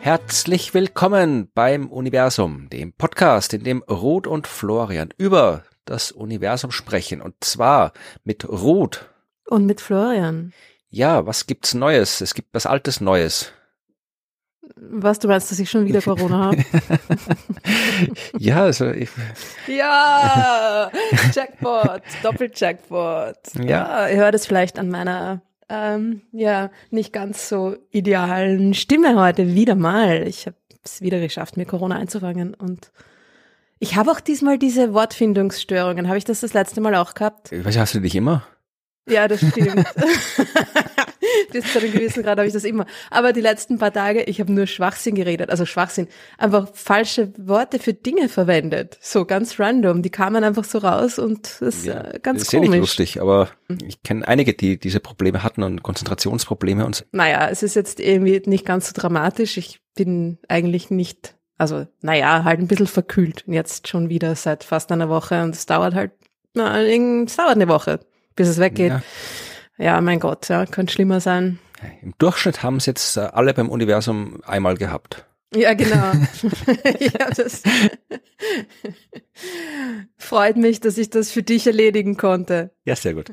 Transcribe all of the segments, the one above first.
Herzlich willkommen beim Universum, dem Podcast, in dem Ruth und Florian über das Universum sprechen. Und zwar mit Ruth. Und mit Florian. Ja, was gibt's Neues? Es gibt was Altes Neues. Was, du meinst, dass ich schon wieder Corona habe? ja, also ich. Ja, Jackpot, Doppel-Jackpot. Ja. ja, ihr hört es vielleicht an meiner ähm, ja, nicht ganz so idealen Stimme heute wieder mal. Ich habe es wieder geschafft, mir Corona einzufangen und ich habe auch diesmal diese Wortfindungsstörungen. Habe ich das das letzte Mal auch gehabt? Ich weiß, hast du dich immer? Ja, das stimmt. Bis zu einem gewissen Grad habe ich das immer. Aber die letzten paar Tage, ich habe nur Schwachsinn geredet, also Schwachsinn, einfach falsche Worte für Dinge verwendet. So ganz random. Die kamen einfach so raus und das ist ja, äh, ganz ist komisch. Ist ja nicht lustig, aber ich kenne einige, die diese Probleme hatten und Konzentrationsprobleme und so. Naja, es ist jetzt irgendwie nicht ganz so dramatisch. Ich bin eigentlich nicht, also naja, halt ein bisschen verkühlt. Jetzt schon wieder seit fast einer Woche und es dauert halt, na, es dauert eine Woche, bis es weggeht. Ja. Ja, mein Gott, ja, könnte schlimmer sein. Im Durchschnitt haben es jetzt äh, alle beim Universum einmal gehabt. Ja, genau. ja, das freut mich, dass ich das für dich erledigen konnte. Ja, sehr gut.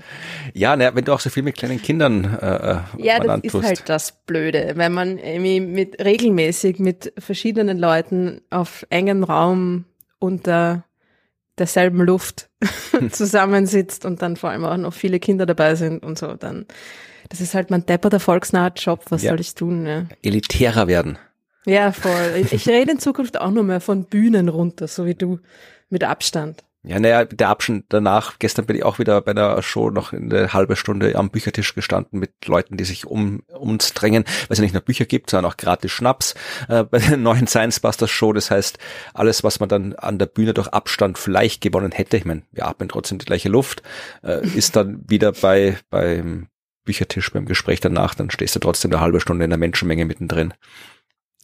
Ja, na, wenn du auch so viel mit kleinen Kindern äh, äh Ja, das ist tust. halt das Blöde, wenn man irgendwie mit regelmäßig mit verschiedenen Leuten auf engem Raum unter derselben Luft zusammensitzt und dann vor allem auch noch viele Kinder dabei sind und so, dann, das ist halt mein depperter volksnaher Job, was ja. soll ich tun? Ja. Elitärer werden. Ja, voll. Ich rede in Zukunft auch nur mehr von Bühnen runter, so wie du, mit Abstand. Ja, naja, der Abschnitt danach, gestern bin ich auch wieder bei einer Show noch eine halbe Stunde am Büchertisch gestanden mit Leuten, die sich um uns drängen, weil es ja nicht nur Bücher gibt, sondern auch gratis Schnaps äh, bei der neuen Science Busters Show. Das heißt, alles, was man dann an der Bühne durch Abstand vielleicht gewonnen hätte, ich meine, wir atmen trotzdem die gleiche Luft, äh, ist dann wieder bei beim Büchertisch beim Gespräch danach, dann stehst du trotzdem eine halbe Stunde in der Menschenmenge mittendrin.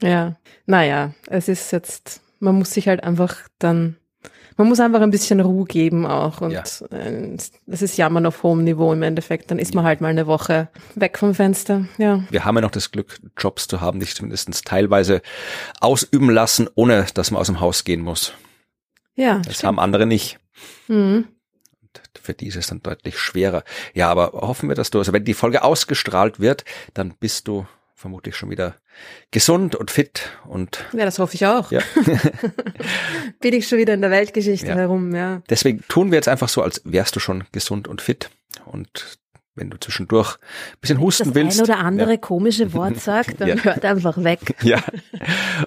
Ja, naja, es ist jetzt, man muss sich halt einfach dann man muss einfach ein bisschen Ruhe geben auch und ja. äh, das ist Jammern auf hohem Niveau im Endeffekt. Dann ist man halt mal eine Woche weg vom Fenster. Ja. Wir haben ja noch das Glück, Jobs zu haben, die sich zumindest teilweise ausüben lassen, ohne dass man aus dem Haus gehen muss. Ja. Das stimmt. haben andere nicht. Mhm. Für die ist es dann deutlich schwerer. Ja, aber hoffen wir, dass du, also wenn die Folge ausgestrahlt wird, dann bist du vermutlich schon wieder gesund und fit und. Ja, das hoffe ich auch. Ja. Bin ich schon wieder in der Weltgeschichte ja. herum, ja. Deswegen tun wir jetzt einfach so, als wärst du schon gesund und fit und wenn du zwischendurch ein bisschen husten das willst. Ein oder andere ja. komische Wort sagt, dann hört einfach weg. Ja.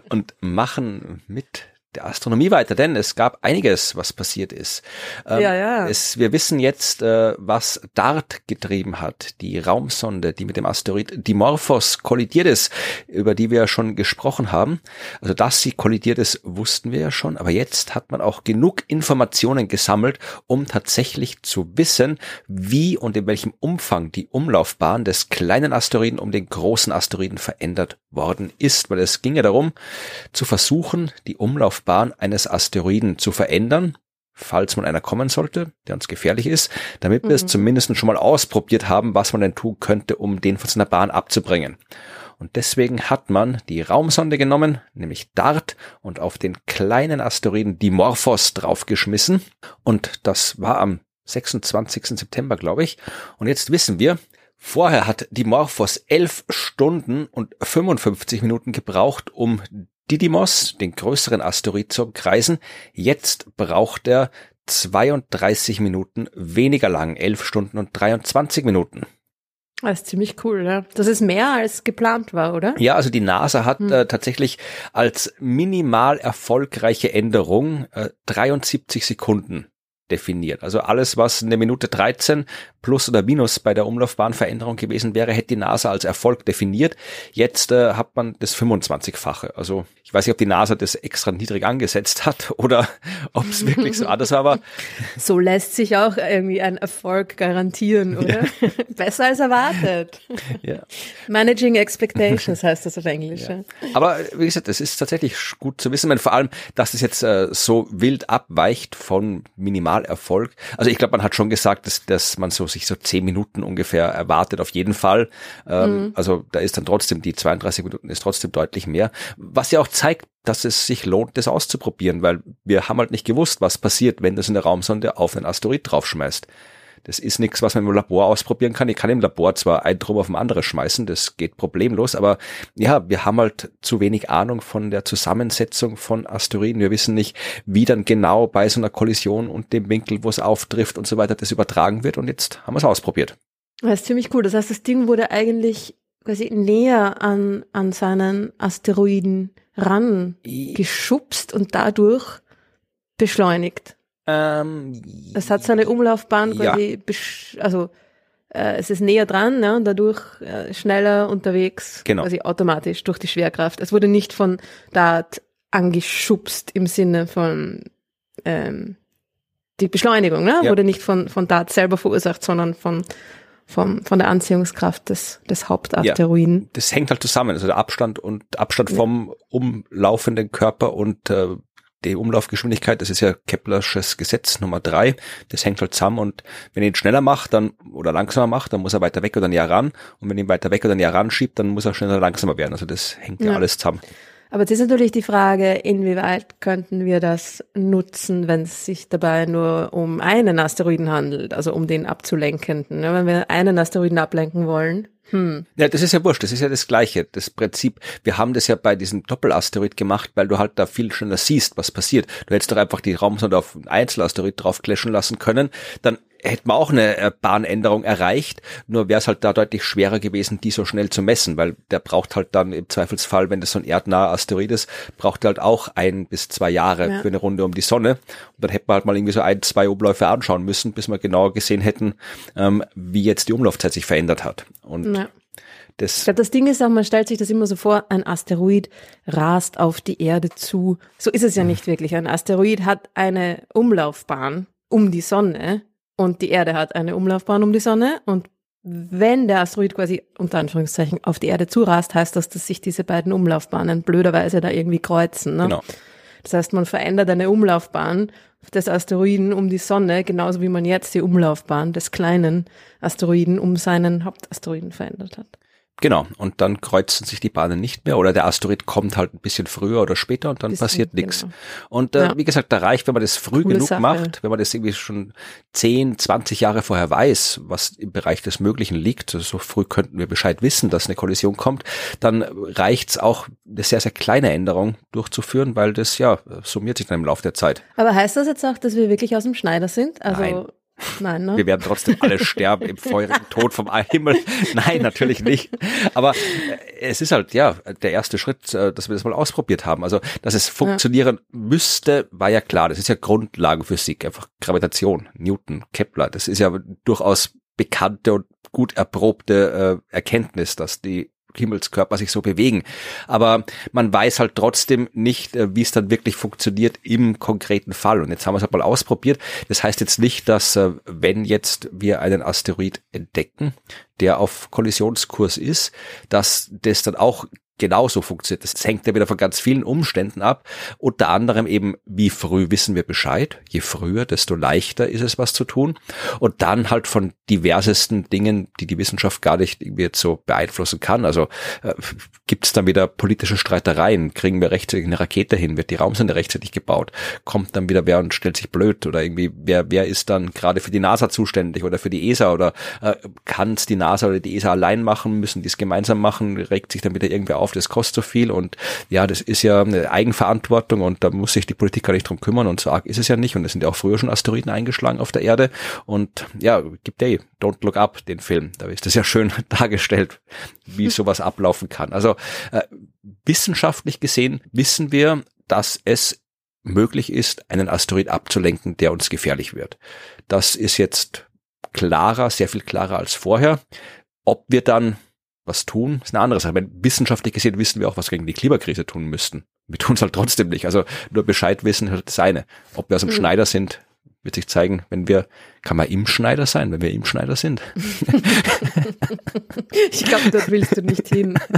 Und machen mit der Astronomie weiter, denn es gab einiges, was passiert ist. Ähm, ja, ja. Es, wir wissen jetzt, äh, was DART getrieben hat, die Raumsonde, die mit dem Asteroid Dimorphos kollidiert ist, über die wir ja schon gesprochen haben. Also, dass sie kollidiert ist, wussten wir ja schon, aber jetzt hat man auch genug Informationen gesammelt, um tatsächlich zu wissen, wie und in welchem Umfang die Umlaufbahn des kleinen Asteroiden um den großen Asteroiden verändert worden ist, weil es ging ja darum, zu versuchen, die Umlaufbahn eines Asteroiden zu verändern, falls man einer kommen sollte, der uns gefährlich ist, damit wir mhm. es zumindest schon mal ausprobiert haben, was man denn tun könnte, um den von seiner Bahn abzubringen. Und deswegen hat man die Raumsonde genommen, nämlich DART, und auf den kleinen Asteroiden Dimorphos draufgeschmissen. Und das war am 26. September, glaube ich. Und jetzt wissen wir, Vorher hat Dimorphos elf Stunden und 55 Minuten gebraucht, um Didymos, den größeren Asteroid, zu umkreisen. Jetzt braucht er 32 Minuten weniger lang, 11 Stunden und 23 Minuten. Das ist ziemlich cool, ja. Das ist mehr als geplant war, oder? Ja, also die NASA hat hm. äh, tatsächlich als minimal erfolgreiche Änderung äh, 73 Sekunden definiert. Also alles, was eine Minute 13 plus oder minus bei der Umlaufbahnveränderung gewesen wäre, hätte die NASA als Erfolg definiert. Jetzt äh, hat man das 25-fache. Also ich weiß nicht, ob die NASA das extra niedrig angesetzt hat oder ob es wirklich so anders war, aber so lässt sich auch irgendwie ein Erfolg garantieren, oder? Ja. Besser als erwartet. Ja. Managing Expectations heißt das auf Englisch. Ja. Aber wie gesagt, das ist tatsächlich gut zu wissen, vor allem, dass es jetzt äh, so wild abweicht von Minimalerfolg. Also ich glaube, man hat schon gesagt, dass, dass man so sich so zehn Minuten ungefähr erwartet, auf jeden Fall. Ähm, mhm. Also da ist dann trotzdem, die 32 Minuten ist trotzdem deutlich mehr. Was ja auch zeigt, dass es sich lohnt, das auszuprobieren, weil wir haben halt nicht gewusst, was passiert, wenn das in der Raumsonde auf einen Asteroid draufschmeißt. Das ist nichts, was man im Labor ausprobieren kann. Ich kann im Labor zwar ein Drum auf ein anderes schmeißen, das geht problemlos, aber ja, wir haben halt zu wenig Ahnung von der Zusammensetzung von Asteroiden. Wir wissen nicht, wie dann genau bei so einer Kollision und dem Winkel, wo es auftrifft und so weiter, das übertragen wird. Und jetzt haben wir es ausprobiert. Das ist ziemlich cool. Das heißt, das Ding wurde eigentlich quasi näher an, an seinen Asteroiden ran geschubst und dadurch beschleunigt. Ähm, es hat seine Umlaufbahn quasi, ja. also äh, es ist näher dran ne, und dadurch äh, schneller unterwegs, genau. quasi automatisch durch die Schwerkraft. Es wurde nicht von Dart angeschubst im Sinne von ähm, die Beschleunigung, ne? Ja. wurde nicht von, von Dart selber verursacht, sondern von vom, von der Anziehungskraft des, des Hauptasteroiden. Ja, das hängt halt zusammen, also der Abstand und Abstand vom umlaufenden Körper und äh, die Umlaufgeschwindigkeit, das ist ja Keplersches Gesetz Nummer drei, das hängt halt zusammen und wenn er ihn schneller macht dann oder langsamer macht, dann muss er weiter weg oder näher ran und wenn er ihn weiter weg oder näher ran schiebt, dann muss er schneller langsamer werden. Also das hängt ja, ja alles zusammen. Aber jetzt ist natürlich die Frage, inwieweit könnten wir das nutzen, wenn es sich dabei nur um einen Asteroiden handelt, also um den abzulenkenden. Ne? Wenn wir einen Asteroiden ablenken wollen, hm. Ja, das ist ja wurscht, das ist ja das Gleiche. Das Prinzip, wir haben das ja bei diesem Doppelasteroid gemacht, weil du halt da viel schneller siehst, was passiert. Du hättest doch einfach die Raumsonde auf einen Einzelasteroid draufklatschen lassen können, dann hätten wir auch eine äh, Bahnänderung erreicht, nur wäre es halt da deutlich schwerer gewesen, die so schnell zu messen, weil der braucht halt dann im Zweifelsfall, wenn das so ein erdnaher Asteroid ist, braucht er halt auch ein bis zwei Jahre ja. für eine Runde um die Sonne. Und dann hätten wir halt mal irgendwie so ein, zwei Umläufe anschauen müssen, bis wir genauer gesehen hätten, ähm, wie jetzt die Umlaufzeit sich verändert hat. Und ja. Das ich glaube, das Ding ist auch, man stellt sich das immer so vor, ein Asteroid rast auf die Erde zu. So ist es ja nicht wirklich. Ein Asteroid hat eine Umlaufbahn um die Sonne und die Erde hat eine Umlaufbahn um die Sonne und wenn der Asteroid quasi unter Anführungszeichen auf die Erde zurast, heißt das, dass sich diese beiden Umlaufbahnen blöderweise da irgendwie kreuzen. Ne? Genau. Das heißt, man verändert eine Umlaufbahn des Asteroiden um die Sonne, genauso wie man jetzt die Umlaufbahn des kleinen Asteroiden um seinen Hauptasteroiden verändert hat. Genau, und dann kreuzen sich die Bahnen nicht mehr oder der Asteroid kommt halt ein bisschen früher oder später und dann bisschen, passiert nichts. Genau. Und äh, ja. wie gesagt, da reicht, wenn man das früh Coole genug Sache. macht, wenn man das irgendwie schon 10, 20 Jahre vorher weiß, was im Bereich des Möglichen liegt, also so früh könnten wir Bescheid wissen, dass eine Kollision kommt, dann reicht's auch, eine sehr, sehr kleine Änderung durchzuführen, weil das ja summiert sich dann im Laufe der Zeit. Aber heißt das jetzt auch, dass wir wirklich aus dem Schneider sind? Also Nein. Nein, ne? Wir werden trotzdem alle sterben im feurigen Tod vom Himmel. Nein, natürlich nicht. Aber äh, es ist halt, ja, der erste Schritt, äh, dass wir das mal ausprobiert haben. Also, dass es funktionieren ja. müsste, war ja klar. Das ist ja Grundlagenphysik, einfach Gravitation, Newton, Kepler. Das ist ja durchaus bekannte und gut erprobte äh, Erkenntnis, dass die Himmelskörper sich so bewegen. Aber man weiß halt trotzdem nicht, äh, wie es dann wirklich funktioniert im konkreten Fall. Und jetzt haben wir es halt mal ausprobiert. Das heißt jetzt nicht, dass äh, wenn jetzt wir einen Asteroid entdecken, der auf Kollisionskurs ist, dass das dann auch genauso funktioniert. Das hängt ja wieder von ganz vielen Umständen ab. Unter anderem eben, wie früh wissen wir Bescheid. Je früher, desto leichter ist es, was zu tun. Und dann halt von diversesten Dingen, die die Wissenschaft gar nicht irgendwie jetzt so beeinflussen kann. Also äh, gibt es dann wieder politische Streitereien. Kriegen wir rechtzeitig eine Rakete hin? Wird die Raumsonde rechtzeitig gebaut? Kommt dann wieder wer und stellt sich blöd? Oder irgendwie, wer, wer ist dann gerade für die NASA zuständig oder für die ESA? Oder äh, kann es die NASA oder die ESA allein machen? Müssen die es gemeinsam machen? Regt sich dann wieder irgendwer auf? Das kostet so viel und ja, das ist ja eine Eigenverantwortung und da muss sich die Politik gar nicht drum kümmern und so arg ist es ja nicht und es sind ja auch früher schon Asteroiden eingeschlagen auf der Erde und ja, gibt ja Don't Look Up, den Film, da ist das ja schön dargestellt, wie sowas ablaufen kann. Also äh, wissenschaftlich gesehen wissen wir, dass es möglich ist, einen Asteroid abzulenken, der uns gefährlich wird. Das ist jetzt klarer, sehr viel klarer als vorher. Ob wir dann was tun, ist eine andere Sache. Wenn wissenschaftlich gesehen wissen wir auch, was wir gegen die Klimakrise tun müssten. Wir tun es halt trotzdem nicht. Also nur Bescheid wissen ist halt das eine. Ob wir aus dem mhm. Schneider sind, wird sich zeigen, wenn wir, kann man im Schneider sein, wenn wir im Schneider sind. ich glaube, dort willst du nicht hin.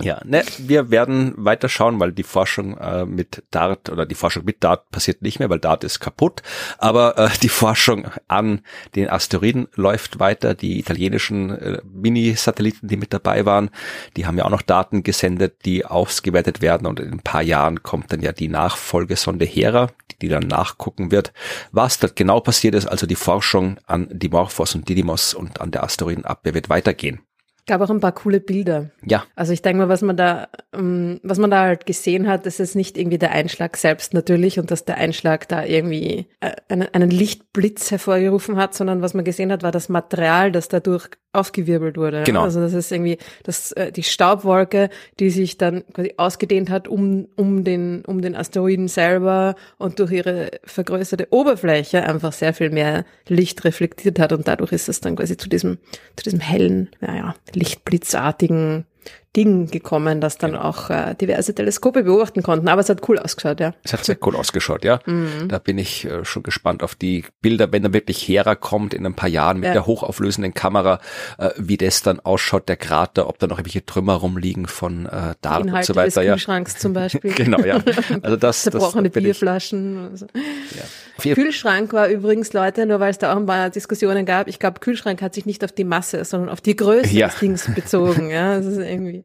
Ja, ne, wir werden weiter schauen, weil die Forschung äh, mit Dart oder die Forschung mit Dart passiert nicht mehr, weil Dart ist kaputt. Aber äh, die Forschung an den Asteroiden läuft weiter. Die italienischen äh, Mini-Satelliten, die mit dabei waren, die haben ja auch noch Daten gesendet, die ausgewertet werden. Und in ein paar Jahren kommt dann ja die Nachfolgesonde Hera, die, die dann nachgucken wird, was dort genau passiert ist. Also die Forschung an Dimorphos und Didymos und an der Asteroidenabwehr wird weitergehen gab auch ein paar coole Bilder. Ja. Also ich denke mal, was man da, ähm, was man da halt gesehen hat, ist nicht irgendwie der Einschlag selbst natürlich und dass der Einschlag da irgendwie äh, einen, einen Lichtblitz hervorgerufen hat, sondern was man gesehen hat, war das Material, das dadurch aufgewirbelt wurde. Genau. Also das ist irgendwie das, äh, die Staubwolke, die sich dann quasi ausgedehnt hat um, um, den, um den Asteroiden selber und durch ihre vergrößerte Oberfläche einfach sehr viel mehr Licht reflektiert hat und dadurch ist es dann quasi zu diesem, zu diesem hellen, naja, lichtblitzartigen Ding gekommen, dass dann auch äh, diverse Teleskope beobachten konnten. Aber es hat cool ausgeschaut, ja. Es hat sehr cool ausgeschaut, ja. Mhm. Da bin ich äh, schon gespannt auf die Bilder, wenn dann wirklich Hera kommt in ein paar Jahren mit ja. der hochauflösenden Kamera, äh, wie das dann ausschaut, der Krater, ob da noch irgendwelche Trümmer rumliegen von äh, Dart und so weiter. Des ja. Kühlschranks zum Beispiel. genau, ja. Also das, Zerbrochene das Bierflaschen. Also. Ja. Kühlschrank war übrigens, Leute, nur weil es da auch ein paar Diskussionen gab, ich glaube, Kühlschrank hat sich nicht auf die Masse, sondern auf die Größe ja. des Dings bezogen. Ja, das ist irgendwie.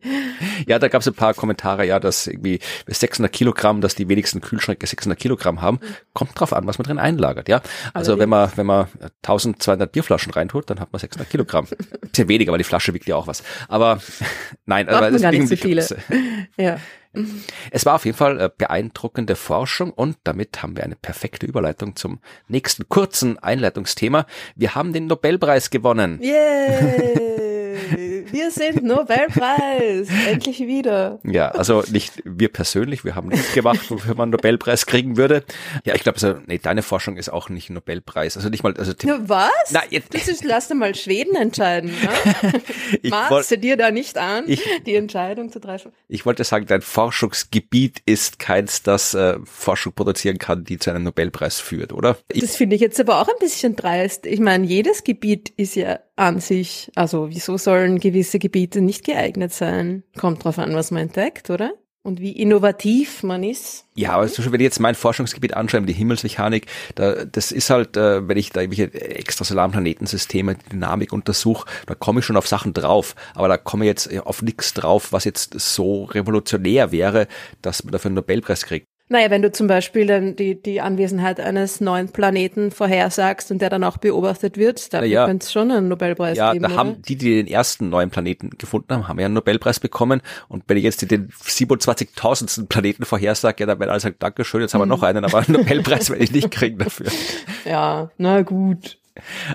Ja, da gab es ein paar Kommentare, ja, dass irgendwie 600 Kilogramm, dass die wenigsten Kühlschränke 600 Kilogramm haben. Kommt drauf an, was man drin einlagert, ja. Also wenn man, wenn man 1200 Bierflaschen reintut, dann hat man 600 Kilogramm. Bisschen weniger, weil die Flasche wiegt ja auch was. Aber nein, aber es ging so viele. Ja. Es war auf jeden Fall äh, beeindruckende Forschung und damit haben wir eine perfekte Überleitung zum nächsten kurzen Einleitungsthema. Wir haben den Nobelpreis gewonnen. Yeah! Wir sind Nobelpreis. Endlich wieder. Ja, also nicht wir persönlich, wir haben nichts gemacht, wofür man Nobelpreis kriegen würde. Ja, ich glaube, also, nee, deine Forschung ist auch nicht Nobelpreis. Also nicht mal, also Nur was? Na, jetzt, das ist, lass mal Schweden entscheiden. Ne? Maßt du dir da nicht an, ich, die Entscheidung zu treffen? Ich wollte sagen, dein Forschungsgebiet ist keins, das äh, Forschung produzieren kann, die zu einem Nobelpreis führt, oder? Das finde ich jetzt aber auch ein bisschen dreist. Ich meine, jedes Gebiet ist ja an sich, also wieso sollen gewisse Gebiete nicht geeignet sein? Kommt drauf an, was man entdeckt, oder? Und wie innovativ man ist. Ja, aber also wenn ich jetzt mein Forschungsgebiet anschaue, die Himmelsmechanik, da, das ist halt, äh, wenn ich da irgendwelche extrasolaren Planetensysteme, Dynamik untersuche, da komme ich schon auf Sachen drauf. Aber da komme ich jetzt auf nichts drauf, was jetzt so revolutionär wäre, dass man dafür einen Nobelpreis kriegt. Naja, wenn du zum Beispiel dann die, die Anwesenheit eines neuen Planeten vorhersagst und der dann auch beobachtet wird, da ja. könnte es schon einen Nobelpreis ja, geben. Ja, da haben die, die den ersten neuen Planeten gefunden haben, haben ja einen Nobelpreis bekommen. Und wenn ich jetzt den 27.000. Planeten vorhersage, ja, dann werden alle sagen, Dankeschön, jetzt haben wir mhm. noch einen, aber einen Nobelpreis werde ich nicht kriegen dafür. Ja, na gut.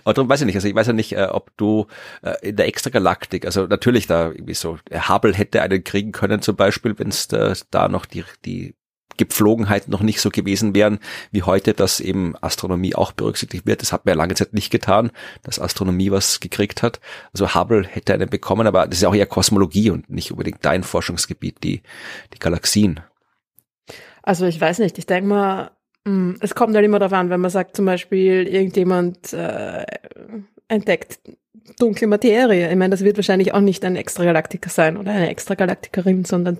Aber darum weiß ich nicht, also ich weiß ja nicht, äh, ob du äh, in der Extragalaktik, also natürlich da irgendwie so, Hubble hätte einen kriegen können zum Beispiel, wenn es da, da noch die, die Gepflogenheiten noch nicht so gewesen wären wie heute, dass eben Astronomie auch berücksichtigt wird. Das hat man ja lange Zeit nicht getan, dass Astronomie was gekriegt hat. Also Hubble hätte einen bekommen, aber das ist ja auch eher Kosmologie und nicht unbedingt dein Forschungsgebiet, die, die Galaxien. Also ich weiß nicht, ich denke mal, hm, es kommt halt immer darauf an, wenn man sagt zum Beispiel, irgendjemand äh, entdeckt dunkle Materie. Ich meine, das wird wahrscheinlich auch nicht ein Extragalaktiker sein oder eine Extragalaktikerin, sondern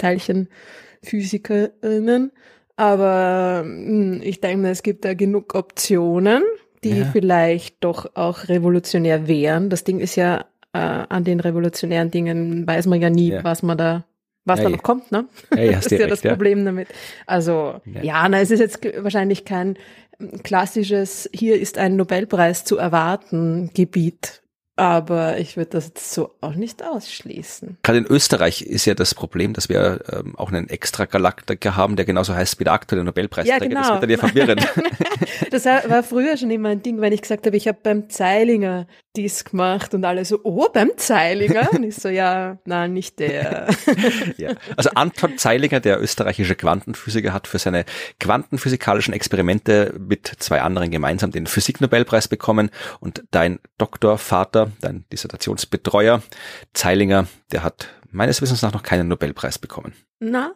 Teilchenphysikerinnen. Aber hm, ich denke mir, es gibt da genug Optionen, die ja. vielleicht doch auch revolutionär wären. Das Ding ist ja, äh, an den revolutionären Dingen weiß man ja nie, ja. was man da was ja, da noch kommt, ne? Ja, das ist ja recht, das Problem damit. Also, ja. na, es ist jetzt wahrscheinlich kein klassisches, hier ist ein Nobelpreis zu erwarten Gebiet aber ich würde das jetzt so auch nicht ausschließen. Gerade in Österreich ist ja das Problem, dass wir ähm, auch einen extra Galaktiker haben, der genauso heißt wie der aktuelle Nobelpreisträger. Ja, genau. Das wird dann ja verwirrend. das war früher schon immer ein Ding, wenn ich gesagt habe, ich habe beim Zeilinger dies gemacht und alle so, oh, beim Zeilinger? Und ich so, ja, nein, nicht der. ja. Also Anton Zeilinger, der österreichische Quantenphysiker, hat für seine quantenphysikalischen Experimente mit zwei anderen gemeinsam den Physiknobelpreis bekommen und dein Doktorvater, dein Dissertationsbetreuer Zeilinger, der hat meines Wissens nach noch keinen Nobelpreis bekommen. Na,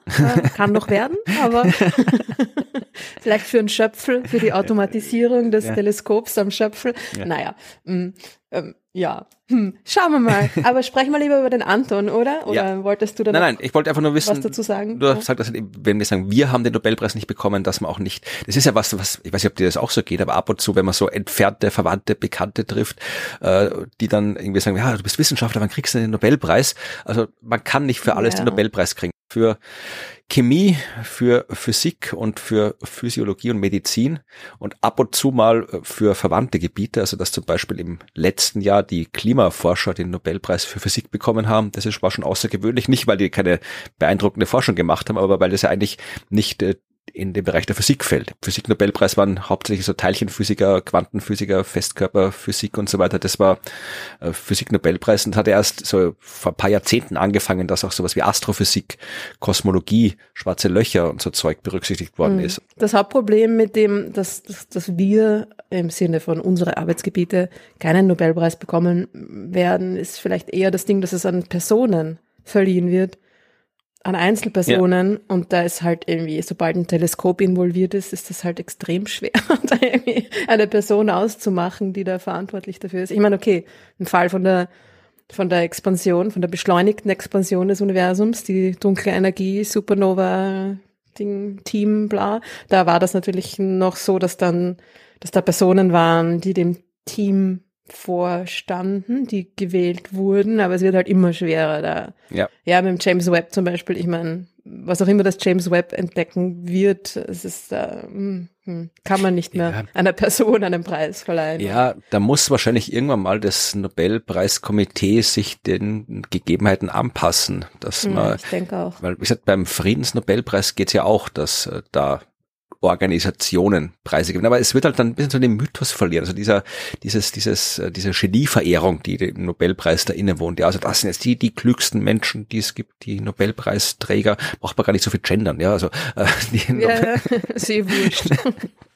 kann noch werden, aber vielleicht für einen Schöpfel, für die Automatisierung des ja. Teleskops am Schöpfel. Ja. Naja, mm, ähm, ja, hm, schauen wir mal. Aber sprechen wir lieber über den Anton, oder? Oder ja. wolltest du da nein, nein, ich wollte einfach nur wissen, was dazu sagen? Du hast gesagt, dass, wenn wir sagen, wir haben den Nobelpreis nicht bekommen, dass man auch nicht, das ist ja was, was, ich weiß nicht, ob dir das auch so geht, aber ab und zu, wenn man so entfernte, verwandte, Bekannte trifft, äh, die dann irgendwie sagen, ja, du bist Wissenschaftler, wann kriegst du den Nobelpreis? Also man kann nicht für alles ja. den Nobelpreis kriegen. Für Chemie, für Physik und für Physiologie und Medizin und ab und zu mal äh, für verwandte Gebiete, also dass zum Beispiel im letzten Jahr die Klimaforscher den Nobelpreis für Physik bekommen haben. Das ist, war schon außergewöhnlich, nicht weil die keine beeindruckende Forschung gemacht haben, aber weil das ja eigentlich nicht äh, in den Bereich der Physik fällt. Physik-Nobelpreis waren hauptsächlich so Teilchenphysiker, Quantenphysiker, Festkörperphysik und so weiter. Das war äh, Physik-Nobelpreis und hat erst so vor ein paar Jahrzehnten angefangen, dass auch sowas wie Astrophysik, Kosmologie, schwarze Löcher und so Zeug berücksichtigt worden mhm. ist. Das Hauptproblem mit dem, dass, dass, dass wir im Sinne von unsere Arbeitsgebiete keinen Nobelpreis bekommen werden, ist vielleicht eher das Ding, dass es an Personen verliehen wird an Einzelpersonen ja. und da ist halt irgendwie, sobald ein Teleskop involviert ist, ist das halt extrem schwer, da irgendwie eine Person auszumachen, die da verantwortlich dafür ist. Ich meine, okay, ein Fall von der von der Expansion, von der beschleunigten Expansion des Universums, die dunkle Energie, Supernova, Ding, Team, bla, da war das natürlich noch so, dass dann, dass da Personen waren, die dem Team vorstanden, die gewählt wurden, aber es wird halt immer schwerer da. Ja, ja mit dem James Webb zum Beispiel, ich meine, was auch immer das James Webb entdecken wird, es ist, äh, hm, hm, kann man nicht mehr ja. einer Person einen Preis verleihen. Ja, da muss wahrscheinlich irgendwann mal das Nobelpreiskomitee sich den Gegebenheiten anpassen, dass man, ich denke auch. weil wie gesagt, beim Friedensnobelpreis geht's ja auch, dass äh, da Organisationen Preise geben. Aber es wird halt dann ein bisschen so den Mythos verlieren. Also dieser, dieses, dieses, äh, diese Genieverehrung, die dem Nobelpreis da innewohnt. Ja, also das sind jetzt die, die klügsten Menschen, die es gibt, die Nobelpreisträger. Braucht man gar nicht so viel gendern, ja. Also, äh, die ja, sehr wurscht.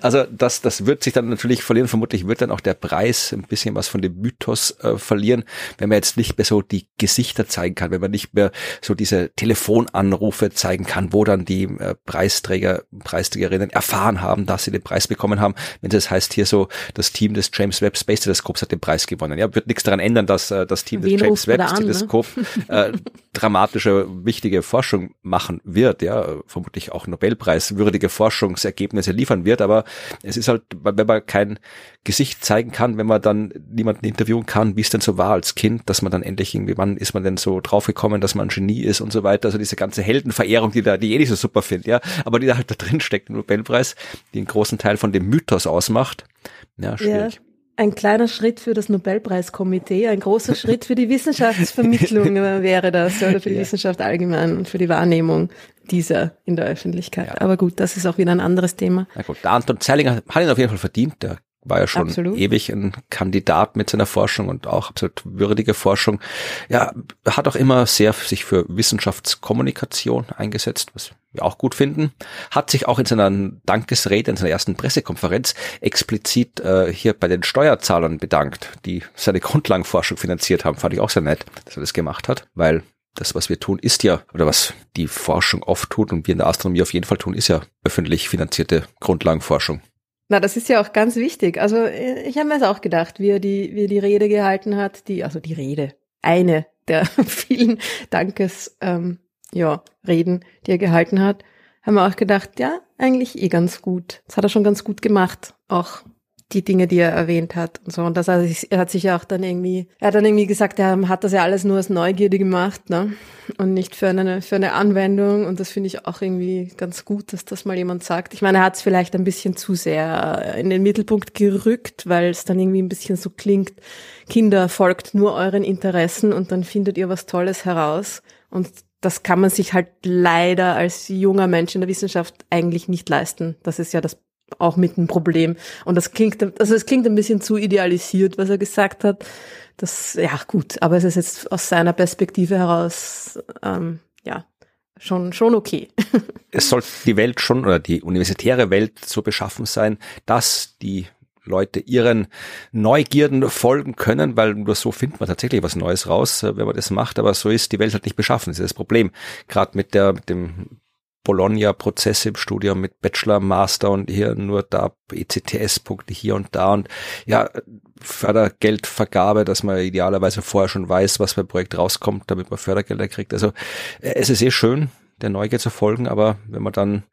Also das, das wird sich dann natürlich verlieren. Vermutlich wird dann auch der Preis ein bisschen was von dem Mythos äh, verlieren, wenn man jetzt nicht mehr so die Gesichter zeigen kann, wenn man nicht mehr so diese Telefonanrufe zeigen kann, wo dann die äh, Preisträger, Preisträgerinnen erfahren haben, dass sie den Preis bekommen haben. Wenn das heißt hier so, das Team des James Webb Space Teleskops hat den Preis gewonnen. Ja, wird nichts daran ändern, dass äh, das Team Wen des James Webb an, Teleskop ne? äh, dramatische, wichtige Forschung machen wird. Ja, vermutlich auch Nobelpreis würdige Forschungsergebnisse liefern wird, aber es ist halt, wenn man kein Gesicht zeigen kann, wenn man dann niemanden interviewen kann, wie es denn so war als Kind, dass man dann endlich irgendwie, wann ist man denn so draufgekommen, dass man ein Genie ist und so weiter, also diese ganze Heldenverehrung, die da, die eh nicht so super findet, ja, aber die da halt da drin steckt Nobelpreis, die einen großen Teil von dem Mythos ausmacht, ja, schwierig. Ja. Ein kleiner Schritt für das Nobelpreiskomitee, ein großer Schritt für die Wissenschaftsvermittlung wäre das, oder für die ja. Wissenschaft allgemein und für die Wahrnehmung dieser in der Öffentlichkeit. Ja. Aber gut, das ist auch wieder ein anderes Thema. Na gut, der Anton Zeilinger hat ihn auf jeden Fall verdient. Der war ja schon absolut. ewig ein Kandidat mit seiner Forschung und auch absolut würdige Forschung. Ja, hat auch immer sehr sich für Wissenschaftskommunikation eingesetzt, was wir auch gut finden. Hat sich auch in seiner Dankesrede, in seiner ersten Pressekonferenz explizit äh, hier bei den Steuerzahlern bedankt, die seine Grundlagenforschung finanziert haben. Fand ich auch sehr nett, dass er das gemacht hat, weil das, was wir tun, ist ja, oder was die Forschung oft tut und wir in der Astronomie auf jeden Fall tun, ist ja öffentlich finanzierte Grundlagenforschung. Na, das ist ja auch ganz wichtig. Also äh, ich habe mir das auch gedacht, wie er die, wie er die Rede gehalten hat, die, also die Rede, eine der vielen Dankes, ähm, ja, Reden, die er gehalten hat, haben wir auch gedacht, ja, eigentlich eh ganz gut. Das hat er schon ganz gut gemacht, auch die Dinge, die er erwähnt hat und so. Und das hat er hat sich ja auch dann irgendwie, er hat dann irgendwie gesagt, er hat das ja alles nur aus Neugierde gemacht, ne? Und nicht für eine, für eine Anwendung. Und das finde ich auch irgendwie ganz gut, dass das mal jemand sagt. Ich meine, er hat es vielleicht ein bisschen zu sehr in den Mittelpunkt gerückt, weil es dann irgendwie ein bisschen so klingt, Kinder folgt nur euren Interessen und dann findet ihr was Tolles heraus. Und das kann man sich halt leider als junger Mensch in der Wissenschaft eigentlich nicht leisten. Das ist ja das auch mit einem Problem. Und das klingt, also es klingt ein bisschen zu idealisiert, was er gesagt hat. Das, ja, gut, aber es ist jetzt aus seiner Perspektive heraus, ähm, ja, schon, schon okay. es soll die Welt schon oder die universitäre Welt so beschaffen sein, dass die Leute ihren Neugierden folgen können, weil nur so findet man tatsächlich was Neues raus, äh, wenn man das macht. Aber so ist die Welt halt nicht beschaffen. Das ist das Problem. Gerade mit der, mit dem Bologna-Prozesse im Studium mit Bachelor, Master und hier nur da ECTS-Punkte hier und da und ja, Fördergeldvergabe, dass man idealerweise vorher schon weiß, was beim Projekt rauskommt, damit man Fördergelder kriegt. Also äh, es ist eh schön, der Neugier zu folgen, aber wenn man dann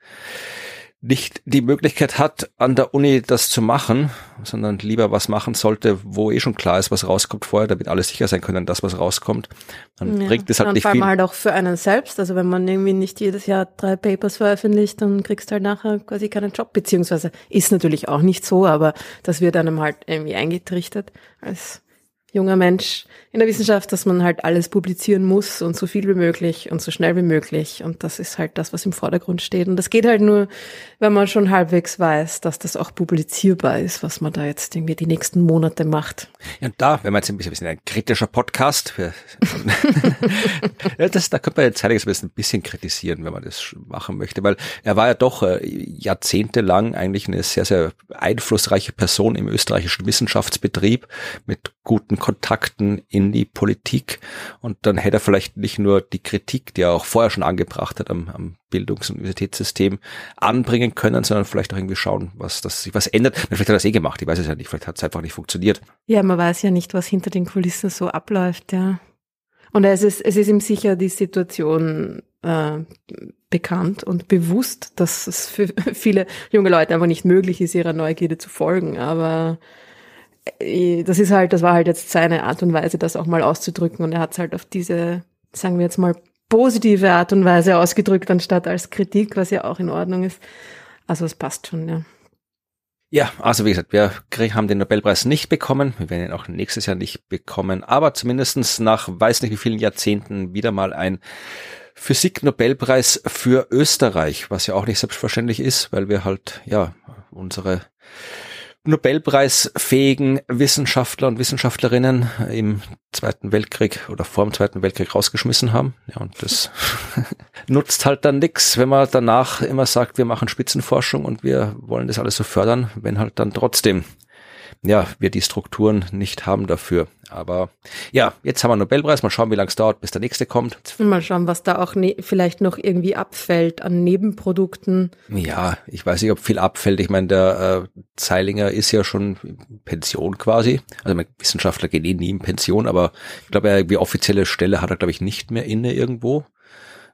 nicht die Möglichkeit hat, an der Uni das zu machen, sondern lieber was machen sollte, wo eh schon klar ist, was rauskommt vorher, damit alle sicher sein können, dass was rauskommt, dann ja, bringt es halt nicht vor allem viel. halt auch für einen selbst. Also wenn man irgendwie nicht jedes Jahr drei Papers veröffentlicht, dann kriegst du halt nachher quasi keinen Job, beziehungsweise ist natürlich auch nicht so, aber das wird einem halt irgendwie eingetrichtert als junger Mensch in der Wissenschaft, dass man halt alles publizieren muss und so viel wie möglich und so schnell wie möglich. Und das ist halt das, was im Vordergrund steht. Und das geht halt nur, wenn man schon halbwegs weiß, dass das auch publizierbar ist, was man da jetzt irgendwie die nächsten Monate macht. Ja, und da, wenn man jetzt ein bisschen, ein, kritischer Podcast, für, das, da könnte man jetzt Zeitungswissen ein bisschen kritisieren, wenn man das machen möchte, weil er war ja doch äh, jahrzehntelang eigentlich eine sehr, sehr einflussreiche Person im österreichischen Wissenschaftsbetrieb mit guten Kontakten in die Politik und dann hätte er vielleicht nicht nur die Kritik, die er auch vorher schon angebracht hat am, am Bildungs- und Universitätssystem anbringen können, sondern vielleicht auch irgendwie schauen, was das sich was ändert. Vielleicht hat er das eh gemacht, ich weiß es ja nicht, vielleicht hat es einfach nicht funktioniert. Ja, man weiß ja nicht, was hinter den Kulissen so abläuft, ja. Und es ist, es ist ihm sicher die Situation äh, bekannt und bewusst, dass es für viele junge Leute einfach nicht möglich ist, ihrer Neugierde zu folgen. Aber das ist halt, das war halt jetzt seine Art und Weise, das auch mal auszudrücken. Und er hat es halt auf diese, sagen wir jetzt mal, positive Art und Weise ausgedrückt, anstatt als Kritik, was ja auch in Ordnung ist. Also es passt schon, ja. Ja, also wie gesagt, wir haben den Nobelpreis nicht bekommen. Wir werden ihn auch nächstes Jahr nicht bekommen. Aber zumindestens nach weiß nicht wie vielen Jahrzehnten wieder mal ein Physik-Nobelpreis für Österreich, was ja auch nicht selbstverständlich ist, weil wir halt, ja, unsere Nobelpreisfähigen Wissenschaftler und Wissenschaftlerinnen im Zweiten Weltkrieg oder vor dem Zweiten Weltkrieg rausgeschmissen haben. Ja, und das nutzt halt dann nix, wenn man danach immer sagt, wir machen Spitzenforschung und wir wollen das alles so fördern, wenn halt dann trotzdem ja, wir die Strukturen nicht haben dafür. Aber ja, jetzt haben wir einen Nobelpreis. Mal schauen, wie lange es dauert, bis der nächste kommt. Mal schauen, was da auch ne vielleicht noch irgendwie abfällt an Nebenprodukten. Ja, ich weiß nicht, ob viel abfällt. Ich meine, der äh, Zeilinger ist ja schon in Pension quasi. Also mein Wissenschaftler geht eh nie in Pension, aber ich glaube, er irgendwie offizielle Stelle hat er, glaube ich, nicht mehr inne irgendwo.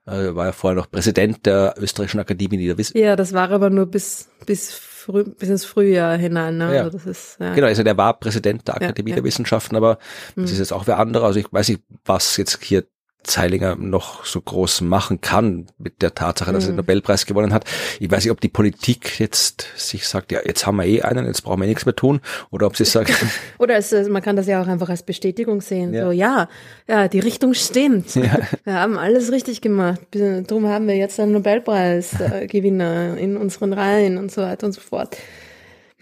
Er war ja vorher noch Präsident der Österreichischen Akademie der. Ja, das war aber nur bis, bis früh, bis ins Frühjahr hinein. Ne? Ja. Also das ist, ja. Genau, also der war Präsident der Akademie ja, der Wissenschaften, aber das mhm. ist jetzt auch wer andere. Also ich weiß nicht, was jetzt hier Zeilinger noch so groß machen kann mit der Tatsache, dass er den mhm. Nobelpreis gewonnen hat. Ich weiß nicht, ob die Politik jetzt sich sagt, ja, jetzt haben wir eh einen, jetzt brauchen wir nichts mehr tun, oder ob sie sagt. oder es, man kann das ja auch einfach als Bestätigung sehen. Ja. So, ja, ja, die Richtung stimmt. Ja. Wir haben alles richtig gemacht. Darum haben wir jetzt einen Nobelpreisgewinner in unseren Reihen und so weiter und so fort.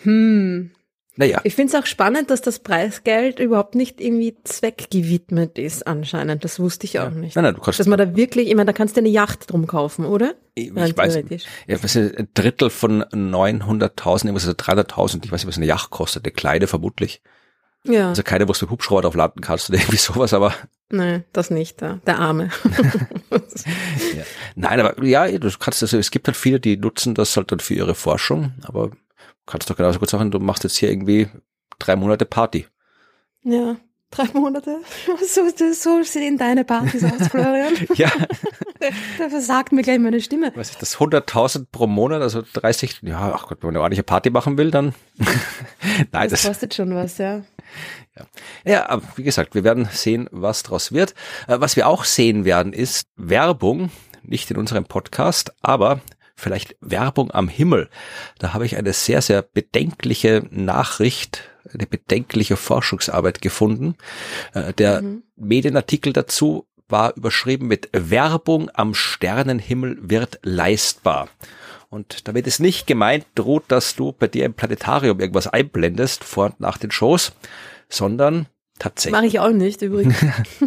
Hm. Naja. Ich finde es auch spannend, dass das Preisgeld überhaupt nicht irgendwie zweckgewidmet ist, anscheinend. Das wusste ich auch ja. nicht. Nein, nein, du kannst dass man da wirklich, ich meine, da kannst du eine Yacht drum kaufen, oder? Ich, ich weiß, ja, was ein Drittel von 900.000, irgendwas also 300.000, ich weiß nicht, was eine Yacht kostet, eine kleine vermutlich. Ja. Also keine, wo du Hubschrauber drauf landen kannst oder irgendwie sowas, aber. Nein, das nicht, der, der Arme. ja. Nein, aber ja, du kannst also, es gibt halt viele, die nutzen das halt dann für ihre Forschung, aber kannst doch genauso gut sagen, du machst jetzt hier irgendwie drei Monate Party. Ja, drei Monate? So, so sehen deine Partys aus, Florian. ja. da versagt mir gleich meine Stimme. Was ist das? 100.000 pro Monat, also 30, ja, ach Gott, wenn man eine ordentliche Party machen will, dann. Nein, das, das kostet schon was, ja. Ja. ja, aber wie gesagt, wir werden sehen, was draus wird. Äh, was wir auch sehen werden, ist Werbung, nicht in unserem Podcast, aber vielleicht Werbung am Himmel. Da habe ich eine sehr, sehr bedenkliche Nachricht, eine bedenkliche Forschungsarbeit gefunden. Äh, der mhm. Medienartikel dazu war überschrieben mit Werbung am Sternenhimmel wird leistbar. Und damit ist nicht gemeint droht, dass du bei dir im Planetarium irgendwas einblendest vor und nach den Shows, sondern tatsächlich. Mache ich auch nicht übrigens.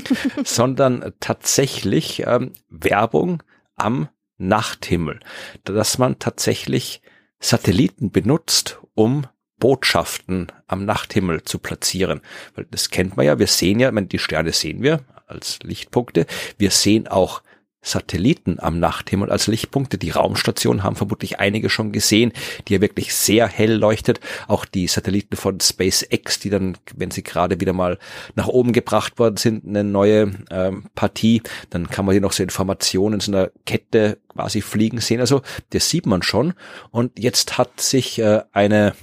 sondern tatsächlich ähm, Werbung am Nachthimmel, dass man tatsächlich Satelliten benutzt, um Botschaften am Nachthimmel zu platzieren. Weil das kennt man ja, wir sehen ja, die Sterne sehen wir als Lichtpunkte. Wir sehen auch Satelliten am Nachthimmel als Lichtpunkte. Die Raumstation haben vermutlich einige schon gesehen, die ja wirklich sehr hell leuchtet. Auch die Satelliten von SpaceX, die dann, wenn sie gerade wieder mal nach oben gebracht worden sind, eine neue ähm, Partie, dann kann man hier noch so Informationen in so einer Kette quasi fliegen sehen. Also das sieht man schon. Und jetzt hat sich äh, eine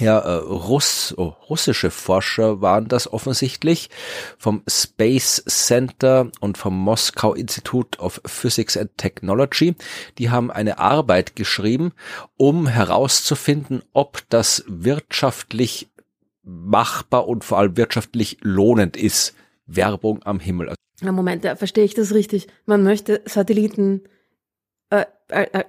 ja, äh, Russ, oh, russische Forscher waren das offensichtlich vom Space Center und vom Moskau Institute of Physics and Technology. Die haben eine Arbeit geschrieben, um herauszufinden, ob das wirtschaftlich machbar und vor allem wirtschaftlich lohnend ist. Werbung am Himmel. Moment, ja, verstehe ich das richtig? Man möchte Satelliten äh,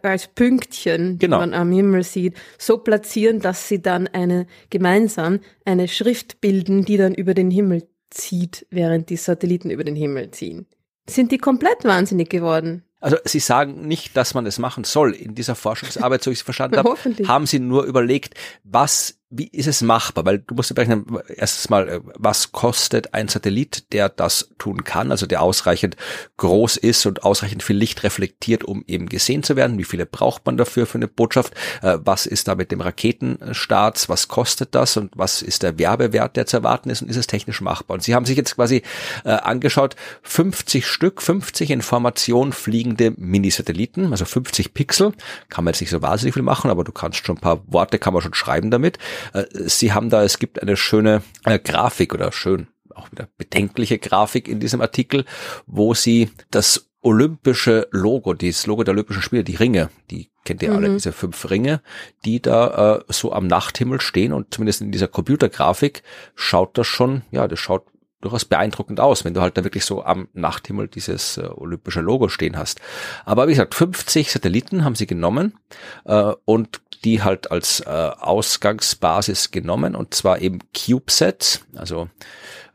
als Pünktchen, genau. die man am Himmel sieht, so platzieren, dass sie dann eine gemeinsam eine Schrift bilden, die dann über den Himmel zieht, während die Satelliten über den Himmel ziehen. Sind die komplett wahnsinnig geworden? Also Sie sagen nicht, dass man es machen soll. In dieser Forschungsarbeit, so ich es verstanden habe, haben Sie nur überlegt, was wie ist es machbar? Weil du musst berechnen, erstens mal, äh, was kostet ein Satellit, der das tun kann, also der ausreichend groß ist und ausreichend viel Licht reflektiert, um eben gesehen zu werden? Wie viele braucht man dafür für eine Botschaft? Äh, was ist da mit dem Raketenstarts? Was kostet das? Und was ist der Werbewert, der zu erwarten ist? Und ist es technisch machbar? Und Sie haben sich jetzt quasi äh, angeschaut, 50 Stück, 50 Informationen fliegende Mini-Satelliten, also 50 Pixel. Kann man jetzt nicht so wahnsinnig viel machen, aber du kannst schon ein paar Worte, kann man schon schreiben damit. Äh, sie haben da, es gibt eine schöne äh, Grafik oder schön, auch wieder bedenkliche Grafik in diesem Artikel, wo sie das olympische Logo, dieses Logo der Olympischen Spiele, die Ringe, die kennt ihr mhm. alle, diese fünf Ringe, die da äh, so am Nachthimmel stehen und zumindest in dieser Computergrafik schaut das schon, ja, das schaut durchaus beeindruckend aus, wenn du halt da wirklich so am Nachthimmel dieses äh, olympische Logo stehen hast. Aber wie gesagt, 50 Satelliten haben sie genommen äh, und die halt als äh, Ausgangsbasis genommen und zwar eben CubeSats, also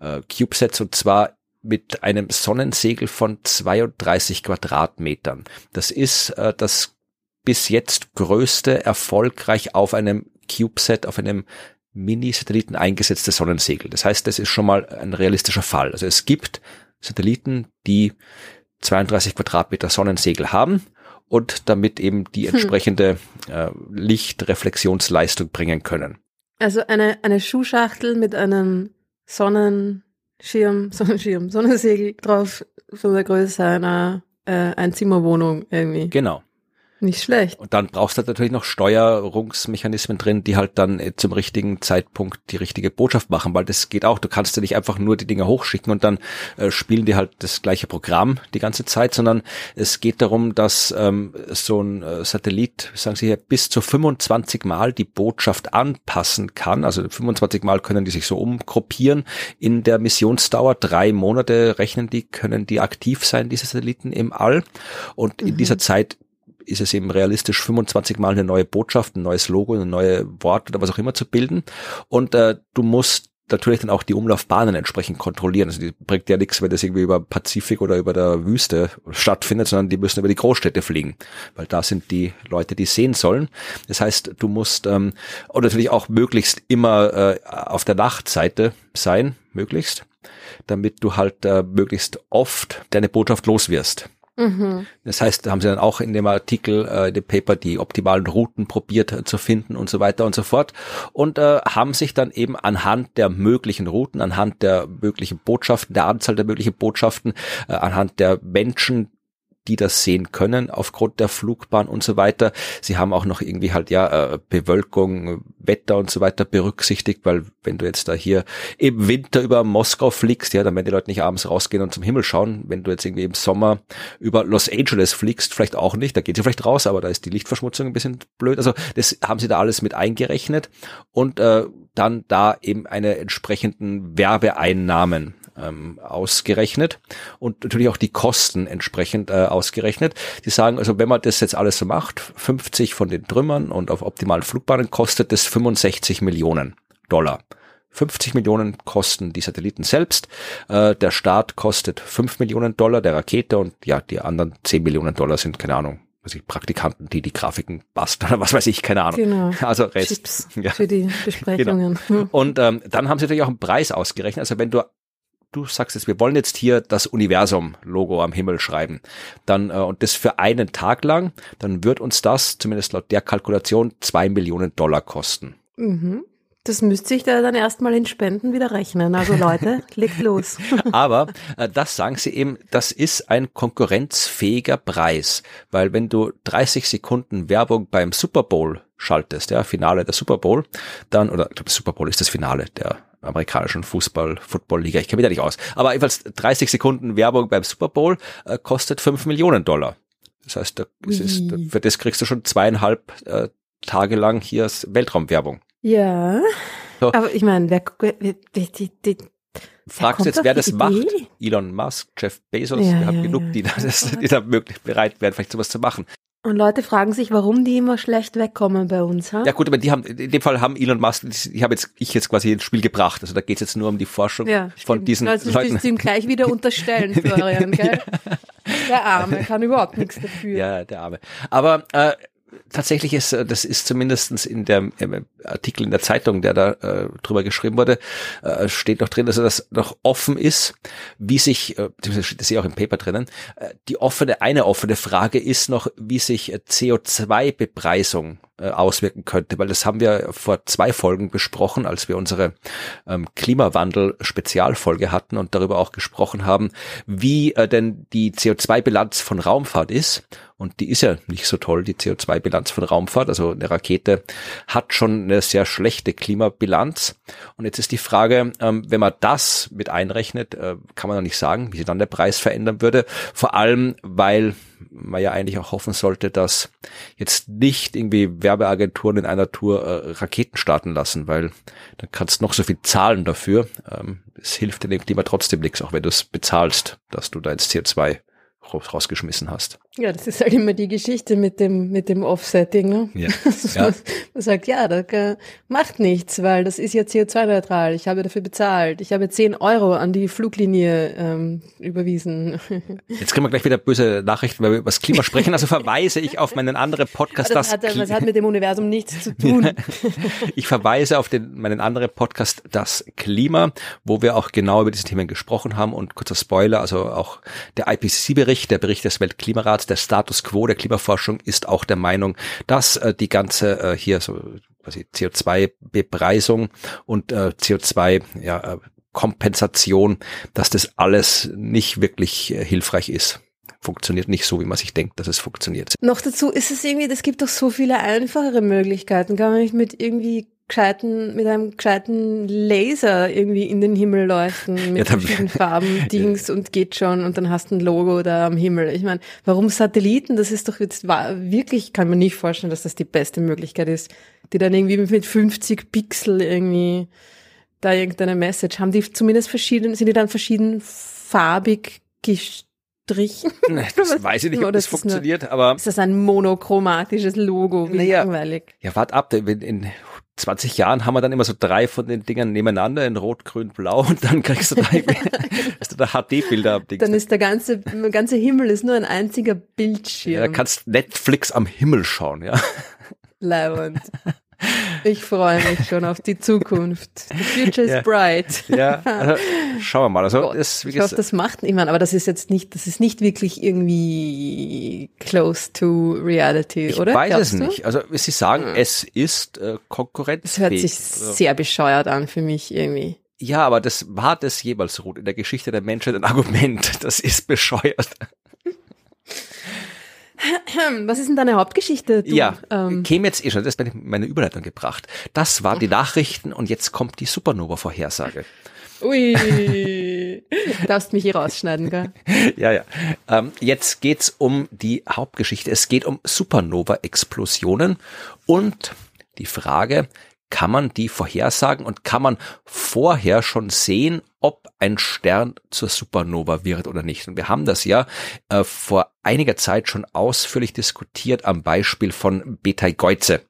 äh, CubeSats und zwar mit einem Sonnensegel von 32 Quadratmetern. Das ist äh, das bis jetzt größte erfolgreich auf einem CubeSat, auf einem Mini-Satelliten eingesetzte Sonnensegel. Das heißt, das ist schon mal ein realistischer Fall. Also es gibt Satelliten, die 32 Quadratmeter Sonnensegel haben und damit eben die hm. entsprechende äh, Lichtreflexionsleistung bringen können. Also eine, eine Schuhschachtel mit einem Sonnenschirm, Sonnenschirm, Sonnensegel drauf, so der Größe einer äh, Einzimmerwohnung irgendwie. Genau. Nicht schlecht. Und dann brauchst du halt natürlich noch Steuerungsmechanismen drin, die halt dann äh, zum richtigen Zeitpunkt die richtige Botschaft machen, weil das geht auch. Du kannst ja nicht einfach nur die Dinger hochschicken und dann äh, spielen die halt das gleiche Programm die ganze Zeit, sondern es geht darum, dass ähm, so ein äh, Satellit, sagen Sie hier, bis zu 25 Mal die Botschaft anpassen kann. Also 25 Mal können die sich so umgruppieren in der Missionsdauer. Drei Monate rechnen die, können die aktiv sein, diese Satelliten im All. Und in mhm. dieser Zeit ist es eben realistisch, 25 Mal eine neue Botschaft, ein neues Logo, ein neue Wort oder was auch immer zu bilden. Und äh, du musst natürlich dann auch die Umlaufbahnen entsprechend kontrollieren. Also die bringt ja nichts, wenn das irgendwie über Pazifik oder über der Wüste stattfindet, sondern die müssen über die Großstädte fliegen, weil da sind die Leute, die sehen sollen. Das heißt, du musst ähm, und natürlich auch möglichst immer äh, auf der Nachtseite sein, möglichst, damit du halt äh, möglichst oft deine Botschaft los wirst. Mhm. Das heißt, da haben sie dann auch in dem Artikel, äh, in dem Paper die optimalen Routen probiert äh, zu finden und so weiter und so fort und äh, haben sich dann eben anhand der möglichen Routen, anhand der möglichen Botschaften, der Anzahl der möglichen Botschaften, äh, anhand der Menschen, die das sehen können aufgrund der Flugbahn und so weiter. Sie haben auch noch irgendwie halt ja äh, Bewölkung, Wetter und so weiter berücksichtigt, weil wenn du jetzt da hier im Winter über Moskau fliegst, ja, dann werden die Leute nicht abends rausgehen und zum Himmel schauen. Wenn du jetzt irgendwie im Sommer über Los Angeles fliegst, vielleicht auch nicht, da geht sie vielleicht raus, aber da ist die Lichtverschmutzung ein bisschen blöd. Also das haben sie da alles mit eingerechnet und äh, dann da eben eine entsprechenden Werbeeinnahmen ähm, ausgerechnet und natürlich auch die Kosten entsprechend äh, ausgerechnet. Die sagen also, wenn man das jetzt alles so macht, 50 von den Trümmern und auf optimalen Flugbahnen kostet das 65 Millionen Dollar. 50 Millionen kosten die Satelliten selbst. Äh, der Start kostet 5 Millionen Dollar der Rakete und ja, die anderen 10 Millionen Dollar sind, keine Ahnung, was ich, Praktikanten, die die Grafiken basteln oder was weiß ich, keine Ahnung. Genau. Also Rest. Chips ja. für die Besprechungen. Genau. Und ähm, dann haben sie natürlich auch einen Preis ausgerechnet. Also wenn du du sagst jetzt, wir wollen jetzt hier das Universum-Logo am Himmel schreiben, dann äh, und das für einen Tag lang, dann wird uns das, zumindest laut der Kalkulation, zwei Millionen Dollar kosten. Mhm. Das müsste ich da dann erstmal in Spenden wieder rechnen. Also Leute, legt los. Aber äh, das sagen sie eben, das ist ein konkurrenzfähiger Preis, weil wenn du 30 Sekunden Werbung beim Super Bowl schaltest, ja, Finale der Super Bowl, dann, oder ich glaube, Super Bowl ist das Finale der amerikanischen Fußball, Football-Liga, ich kenne mich da nicht aus. Aber jedenfalls 30 Sekunden Werbung beim Super Bowl äh, kostet 5 Millionen Dollar. Das heißt, da ist, für das kriegst du schon zweieinhalb äh, Tage lang hier Weltraumwerbung. Ja. So. Aber ich meine, wer, wer, die, die, Fragst jetzt, wer das macht? Elon Musk, Jeff Bezos, ja, wir haben ja, genug, ja. die da, das, die da möglich bereit wären, vielleicht sowas zu machen. Und Leute fragen sich, warum die immer schlecht wegkommen bei uns. Ha? Ja gut, aber die haben in dem Fall haben Elon Musk, ich habe jetzt ich jetzt quasi ins Spiel gebracht. Also da geht es jetzt nur um die Forschung ja, von stimmt. diesen also, Leuten. Also ihm gleich wieder unterstellen, Florian, gell? Der Arme kann überhaupt nichts dafür. Ja, der Arme. Aber äh, tatsächlich ist, äh, das ist zumindestens in der im Artikel in der Zeitung, der da äh, drüber geschrieben wurde, äh, steht noch drin, dass das noch offen ist, wie sich, äh, das ist ja auch im Paper drinnen, äh, die offene, eine offene Frage ist noch, wie sich äh, CO2-Bepreisung äh, auswirken könnte, weil das haben wir vor zwei Folgen besprochen, als wir unsere ähm, Klimawandel-Spezialfolge hatten und darüber auch gesprochen haben, wie äh, denn die CO2-Bilanz von Raumfahrt ist. Und die ist ja nicht so toll, die CO2-Bilanz von Raumfahrt. Also eine Rakete hat schon eine sehr schlechte Klimabilanz. Und jetzt ist die Frage, ähm, wenn man das mit einrechnet, äh, kann man noch nicht sagen, wie sich dann der Preis verändern würde. Vor allem, weil man ja eigentlich auch hoffen sollte, dass jetzt nicht irgendwie Werbeagenturen in einer Tour äh, Raketen starten lassen, weil dann kannst du noch so viel zahlen dafür. Ähm, es hilft dem Klima trotzdem nichts, auch wenn du es bezahlst, dass du da ins CO2 rausgeschmissen hast. Ja, das ist halt immer die Geschichte mit dem, mit dem Offsetting. Ne? Ja. ja. Man sagt, ja, das macht nichts, weil das ist ja CO2-neutral. Ich habe dafür bezahlt. Ich habe 10 Euro an die Fluglinie ähm, überwiesen. Jetzt kriegen wir gleich wieder böse Nachrichten, weil wir über das Klima sprechen. Also verweise ich auf meinen anderen Podcast. Das, das, hat, das hat mit dem Universum nichts zu tun. ich verweise auf den, meinen anderen Podcast, das Klima, wo wir auch genau über diese Themen gesprochen haben. Und kurzer Spoiler, also auch der IPCC-Bericht, der Bericht des Weltklimarats, der Status quo der Klimaforschung ist auch der Meinung, dass äh, die ganze äh, hier so quasi CO2-Bepreisung und äh, CO2 ja, äh, Kompensation, dass das alles nicht wirklich äh, hilfreich ist funktioniert nicht so, wie man sich denkt, dass es funktioniert. Noch dazu ist es irgendwie, es gibt doch so viele einfachere Möglichkeiten. Kann man nicht mit irgendwie gescheiten, mit einem gescheiten Laser irgendwie in den Himmel leuchten mit ja, verschiedenen Farben, Dings und geht schon und dann hast du ein Logo da am Himmel. Ich meine, warum Satelliten? Das ist doch jetzt wirklich, kann man nicht vorstellen, dass das die beste Möglichkeit ist, die dann irgendwie mit 50 Pixel irgendwie da irgendeine Message haben. Die zumindest verschieden, sind die dann verschieden farbig gestrichen? Das weiß ich nicht, ob das, das funktioniert, nur, aber. Ist das ein monochromatisches Logo? Wie naja, langweilig. Ja, wart ab, in, in 20 Jahren haben wir dann immer so drei von den Dingern nebeneinander in Rot, Grün, Blau und dann kriegst du da, hast du da HD-Bilder am Ding. Dann ist der ganze, der ganze Himmel ist nur ein einziger Bildschirm. Ja, da kannst Netflix am Himmel schauen, ja. Leibend. Ich freue mich schon auf die Zukunft. The future is ja. bright. Ja, also, schauen wir mal. Also, das, wie ich hoffe, das macht niemand, aber das ist jetzt nicht, das ist nicht wirklich irgendwie close to reality, ich oder? Ich weiß Glaubst es du? nicht. Also, Sie sagen, hm. es ist äh, konkurrenzfähig. Es hört sich also, sehr bescheuert an für mich irgendwie. Ja, aber das war das jemals, Ruth, in der Geschichte der Menschheit ein Argument. Das ist bescheuert. Was ist denn deine Hauptgeschichte? Du, ja, ähm, käme jetzt eh schon, das ist meine Überleitung gebracht. Das waren die Nachrichten und jetzt kommt die Supernova-Vorhersage. Ui, darfst mich hier rausschneiden, gell? ja, ja. Ähm, jetzt geht's um die Hauptgeschichte. Es geht um Supernova-Explosionen und die Frage, kann man die vorhersagen und kann man vorher schon sehen, ob ein Stern zur Supernova wird oder nicht. Und wir haben das ja äh, vor einiger Zeit schon ausführlich diskutiert am Beispiel von Betelgeuse.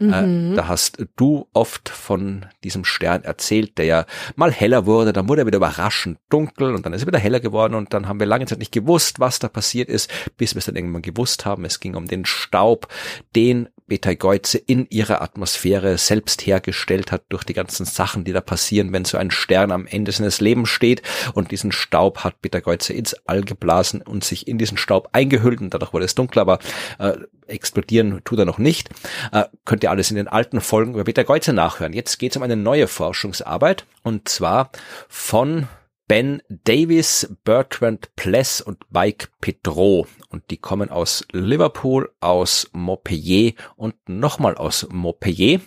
Äh, mhm. Äh, da hast du oft von diesem Stern erzählt, der ja mal heller wurde, dann wurde er wieder überraschend dunkel und dann ist er wieder heller geworden und dann haben wir lange Zeit nicht gewusst, was da passiert ist, bis wir es dann irgendwann gewusst haben. Es ging um den Staub, den Betelgeuse in ihrer Atmosphäre selbst hergestellt hat durch die ganzen Sachen, die da passieren, wenn so ein Stern am Ende seines Lebens steht und diesen Staub hat Betelgeuse ins All geblasen und sich in diesen Staub eingehüllt und dadurch wurde es dunkler, aber äh, explodieren tut er noch nicht. Äh, könnt ihr alles in den alten Folgen über Betelgeuse nachhören. Jetzt geht es um eine neue Forschungsarbeit und zwar von Ben Davis, Bertrand Pless und Mike Pedro. Und die kommen aus Liverpool, aus Montpellier und nochmal aus Montpellier.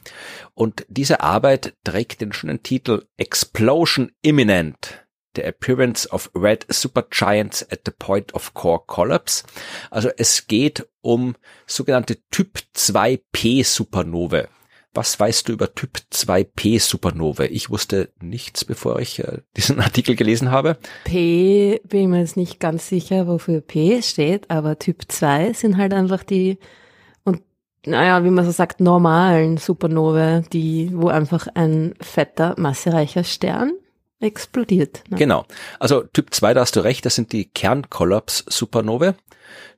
Und diese Arbeit trägt den schönen Titel Explosion Imminent. The Appearance of Red Supergiants at the Point of Core Collapse. Also es geht um sogenannte Typ 2P Supernove. Was weißt du über Typ 2P Supernova? Ich wusste nichts, bevor ich äh, diesen Artikel gelesen habe. P bin ich mir jetzt nicht ganz sicher, wofür P steht, aber Typ 2 sind halt einfach die und naja, wie man so sagt, normalen Supernova, die, wo einfach ein fetter, massereicher Stern explodiert. Ne? Genau. Also Typ 2, da hast du recht, das sind die Kernkollaps-Supernove.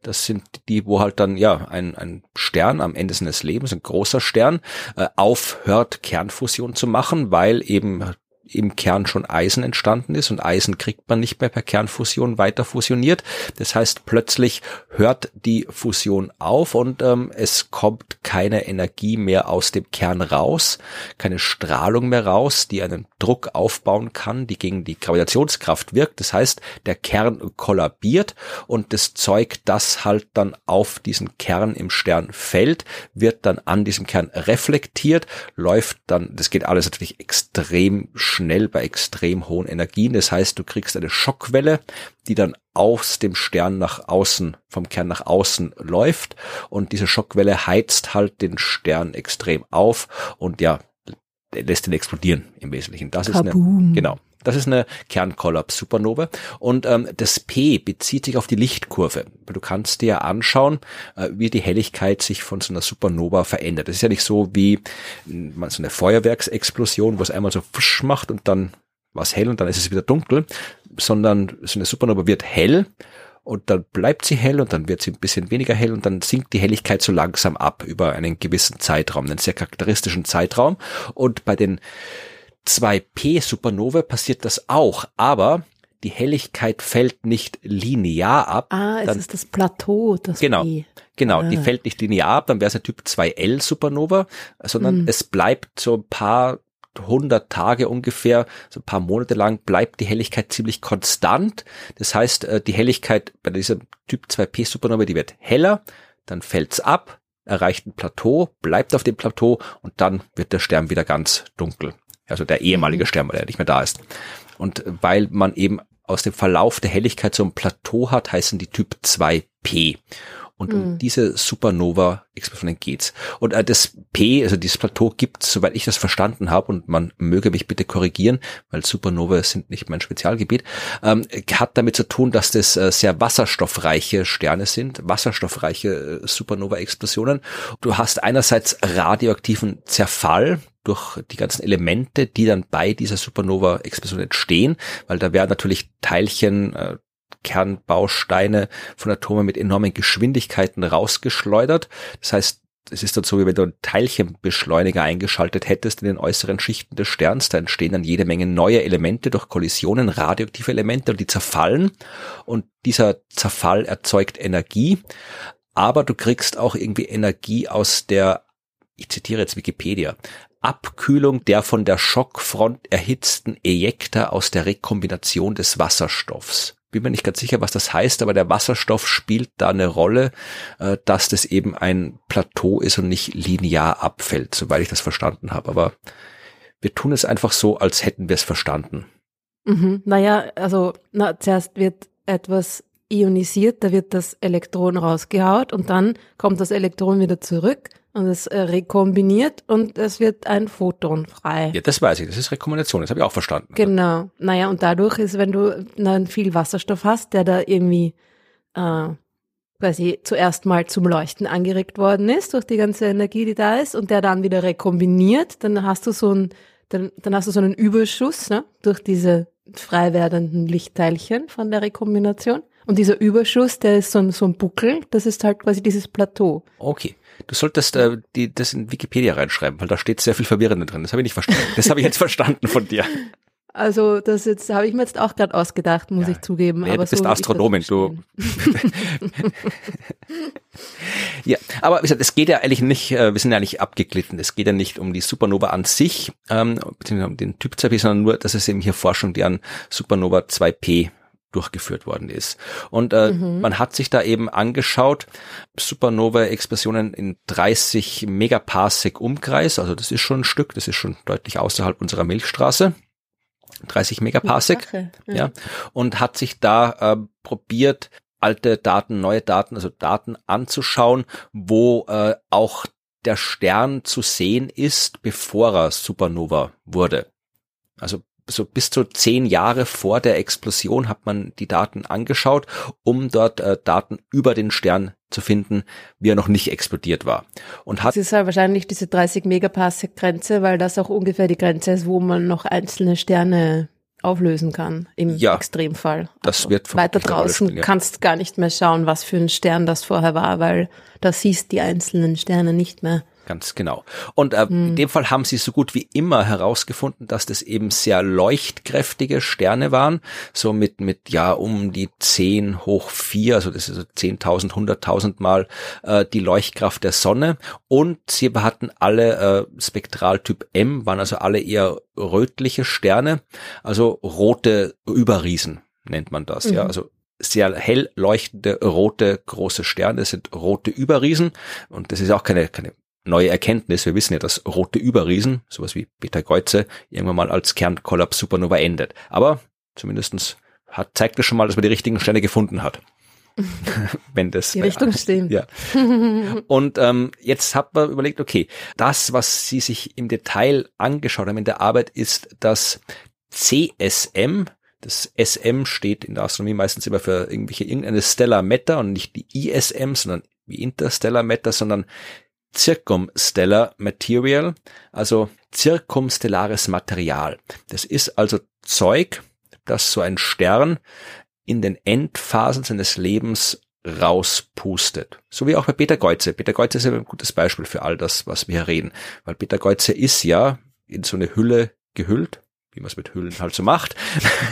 Das sind die, wo halt dann ja ein, ein Stern am Ende seines Lebens, ein großer Stern, äh, aufhört, Kernfusion zu machen, weil eben im Kern schon Eisen entstanden ist und Eisen kriegt man nicht mehr per Kernfusion weiter fusioniert. Das heißt, plötzlich hört die Fusion auf und ähm, es kommt keine Energie mehr aus dem Kern raus, keine Strahlung mehr raus, die einen Druck aufbauen kann, die gegen die Gravitationskraft wirkt. Das heißt, der Kern kollabiert und das Zeug, das halt dann auf diesen Kern im Stern fällt, wird dann an diesem Kern reflektiert, läuft dann, das geht alles natürlich extrem schnell bei extrem hohen Energien. Das heißt, du kriegst eine Schockwelle, die dann aus dem Stern nach außen, vom Kern nach außen läuft. Und diese Schockwelle heizt halt den Stern extrem auf und ja, lässt ihn explodieren im Wesentlichen. Das Kaboom. ist eine, genau. Das ist eine Kernkollaps-Supernova. Und ähm, das P bezieht sich auf die Lichtkurve. Du kannst dir anschauen, äh, wie die Helligkeit sich von so einer Supernova verändert. Das ist ja nicht so wie man so eine Feuerwerksexplosion, wo es einmal so fusch macht und dann war es hell und dann ist es wieder dunkel, sondern so eine Supernova wird hell und dann bleibt sie hell und dann wird sie ein bisschen weniger hell und dann sinkt die Helligkeit so langsam ab über einen gewissen Zeitraum, einen sehr charakteristischen Zeitraum. Und bei den 2P Supernova passiert das auch, aber die Helligkeit fällt nicht linear ab. Ah, es dann, ist das Plateau, das Genau, P. genau, ah. die fällt nicht linear ab, dann wäre es ein Typ 2L Supernova, sondern hm. es bleibt so ein paar hundert Tage ungefähr, so ein paar Monate lang bleibt die Helligkeit ziemlich konstant. Das heißt, äh, die Helligkeit bei dieser Typ 2P Supernova, die wird heller, dann fällt's ab, erreicht ein Plateau, bleibt auf dem Plateau und dann wird der Stern wieder ganz dunkel also der ehemalige mhm. Stern, weil er nicht mehr da ist. Und weil man eben aus dem Verlauf der Helligkeit so ein Plateau hat, heißen die Typ 2P. Und um mhm. diese Supernova-Explosionen geht's. Und äh, das P, also dieses Plateau gibt soweit ich das verstanden habe, und man möge mich bitte korrigieren, weil Supernova sind nicht mein Spezialgebiet, ähm, hat damit zu tun, dass das äh, sehr wasserstoffreiche Sterne sind, wasserstoffreiche äh, Supernova-Explosionen. Du hast einerseits radioaktiven Zerfall, durch die ganzen Elemente, die dann bei dieser Supernova-Explosion entstehen, weil da werden natürlich Teilchen, äh, Kernbausteine von Atomen mit enormen Geschwindigkeiten rausgeschleudert. Das heißt, es ist so, wie wenn du einen Teilchenbeschleuniger eingeschaltet hättest in den äußeren Schichten des Sterns. Da entstehen dann jede Menge neue Elemente durch Kollisionen, radioaktive Elemente und die zerfallen. Und dieser Zerfall erzeugt Energie. Aber du kriegst auch irgendwie Energie aus der, ich zitiere jetzt Wikipedia, Abkühlung der von der Schockfront erhitzten Ejekter aus der Rekombination des Wasserstoffs. Bin mir nicht ganz sicher, was das heißt, aber der Wasserstoff spielt da eine Rolle, äh, dass das eben ein Plateau ist und nicht linear abfällt, soweit ich das verstanden habe. Aber wir tun es einfach so, als hätten wir es verstanden. Mhm. Naja, also na, zuerst wird etwas ionisiert, da wird das Elektron rausgehaut und dann kommt das Elektron wieder zurück und es äh, rekombiniert und es wird ein Photon frei. Ja, das weiß ich, das ist Rekombination, das habe ich auch verstanden. Genau. Naja, und dadurch ist, wenn du dann viel Wasserstoff hast, der da irgendwie äh, quasi zuerst mal zum Leuchten angeregt worden ist durch die ganze Energie, die da ist und der dann wieder rekombiniert, dann hast du so ein dann, dann hast du so einen Überschuss ne, durch diese frei werdenden Lichtteilchen von der Rekombination. Und dieser Überschuss, der ist so ein, so ein Buckel, das ist halt quasi dieses Plateau. Okay. Du solltest äh, die, das in Wikipedia reinschreiben, weil da steht sehr viel Verwirrende drin. Das habe ich nicht verstanden. Das habe ich jetzt verstanden von dir. Also das jetzt habe ich mir jetzt auch gerade ausgedacht, muss ja. ich zugeben. Nee, aber du bist so, Astronomin, du. ja, aber wie gesagt, es geht ja eigentlich nicht, äh, wir sind ja nicht abgeglitten. Es geht ja nicht um die Supernova an sich, ähm, um den Typ ZP, sondern nur, dass es eben hier Forschung, die an Supernova 2P durchgeführt worden ist. Und äh, mhm. man hat sich da eben angeschaut, Supernova-Explosionen in 30 Megaparsec Umkreis, also das ist schon ein Stück, das ist schon deutlich außerhalb unserer Milchstraße. 30 Megaparsec, ja. ja. und hat sich da äh, probiert, alte Daten, neue Daten, also Daten anzuschauen, wo äh, auch der Stern zu sehen ist, bevor er Supernova wurde. Also so bis zu zehn Jahre vor der Explosion hat man die Daten angeschaut, um dort äh, Daten über den Stern zu finden, wie er noch nicht explodiert war. Und hat das ist ja wahrscheinlich diese 30 Megaparsec Grenze, weil das auch ungefähr die Grenze ist, wo man noch einzelne Sterne auflösen kann im ja, Extremfall. Das also wird weiter draußen spielen, ja. kannst gar nicht mehr schauen, was für ein Stern das vorher war, weil da siehst die einzelnen Sterne nicht mehr. Ganz genau. Und äh, hm. in dem Fall haben sie so gut wie immer herausgefunden, dass das eben sehr leuchtkräftige Sterne waren, so mit, mit ja um die 10 hoch 4, also das ist so 10.000, 100.000 Mal äh, die Leuchtkraft der Sonne. Und sie hatten alle äh, Spektraltyp M, waren also alle eher rötliche Sterne, also rote Überriesen nennt man das, mhm. ja, also sehr hell leuchtende rote große Sterne, das sind rote Überriesen und das ist auch keine, keine neue Erkenntnis. Wir wissen ja, dass rote Überriesen, sowas wie Beta-Kreuze, irgendwann mal als Kernkollaps Supernova endet. Aber zumindestens hat, zeigt es schon mal, dass man die richtigen Sterne gefunden hat. Wenn das die Richtung stimmt. Ja. Und ähm, jetzt hat man überlegt, okay, das, was Sie sich im Detail angeschaut haben in der Arbeit, ist das CSM, das SM steht in der Astronomie meistens immer für irgendwelche irgendeine Stellar Matter und nicht die ISM, sondern wie Interstellar Matter, sondern Circumstellar Material, also zirkumstellares Material. Das ist also Zeug, das so ein Stern in den Endphasen seines Lebens rauspustet. So wie auch bei Peter Geuze. Peter Geuze ist ja ein gutes Beispiel für all das, was wir hier reden. Weil Peter Geuze ist ja in so eine Hülle gehüllt, wie man es mit Hüllen halt so macht.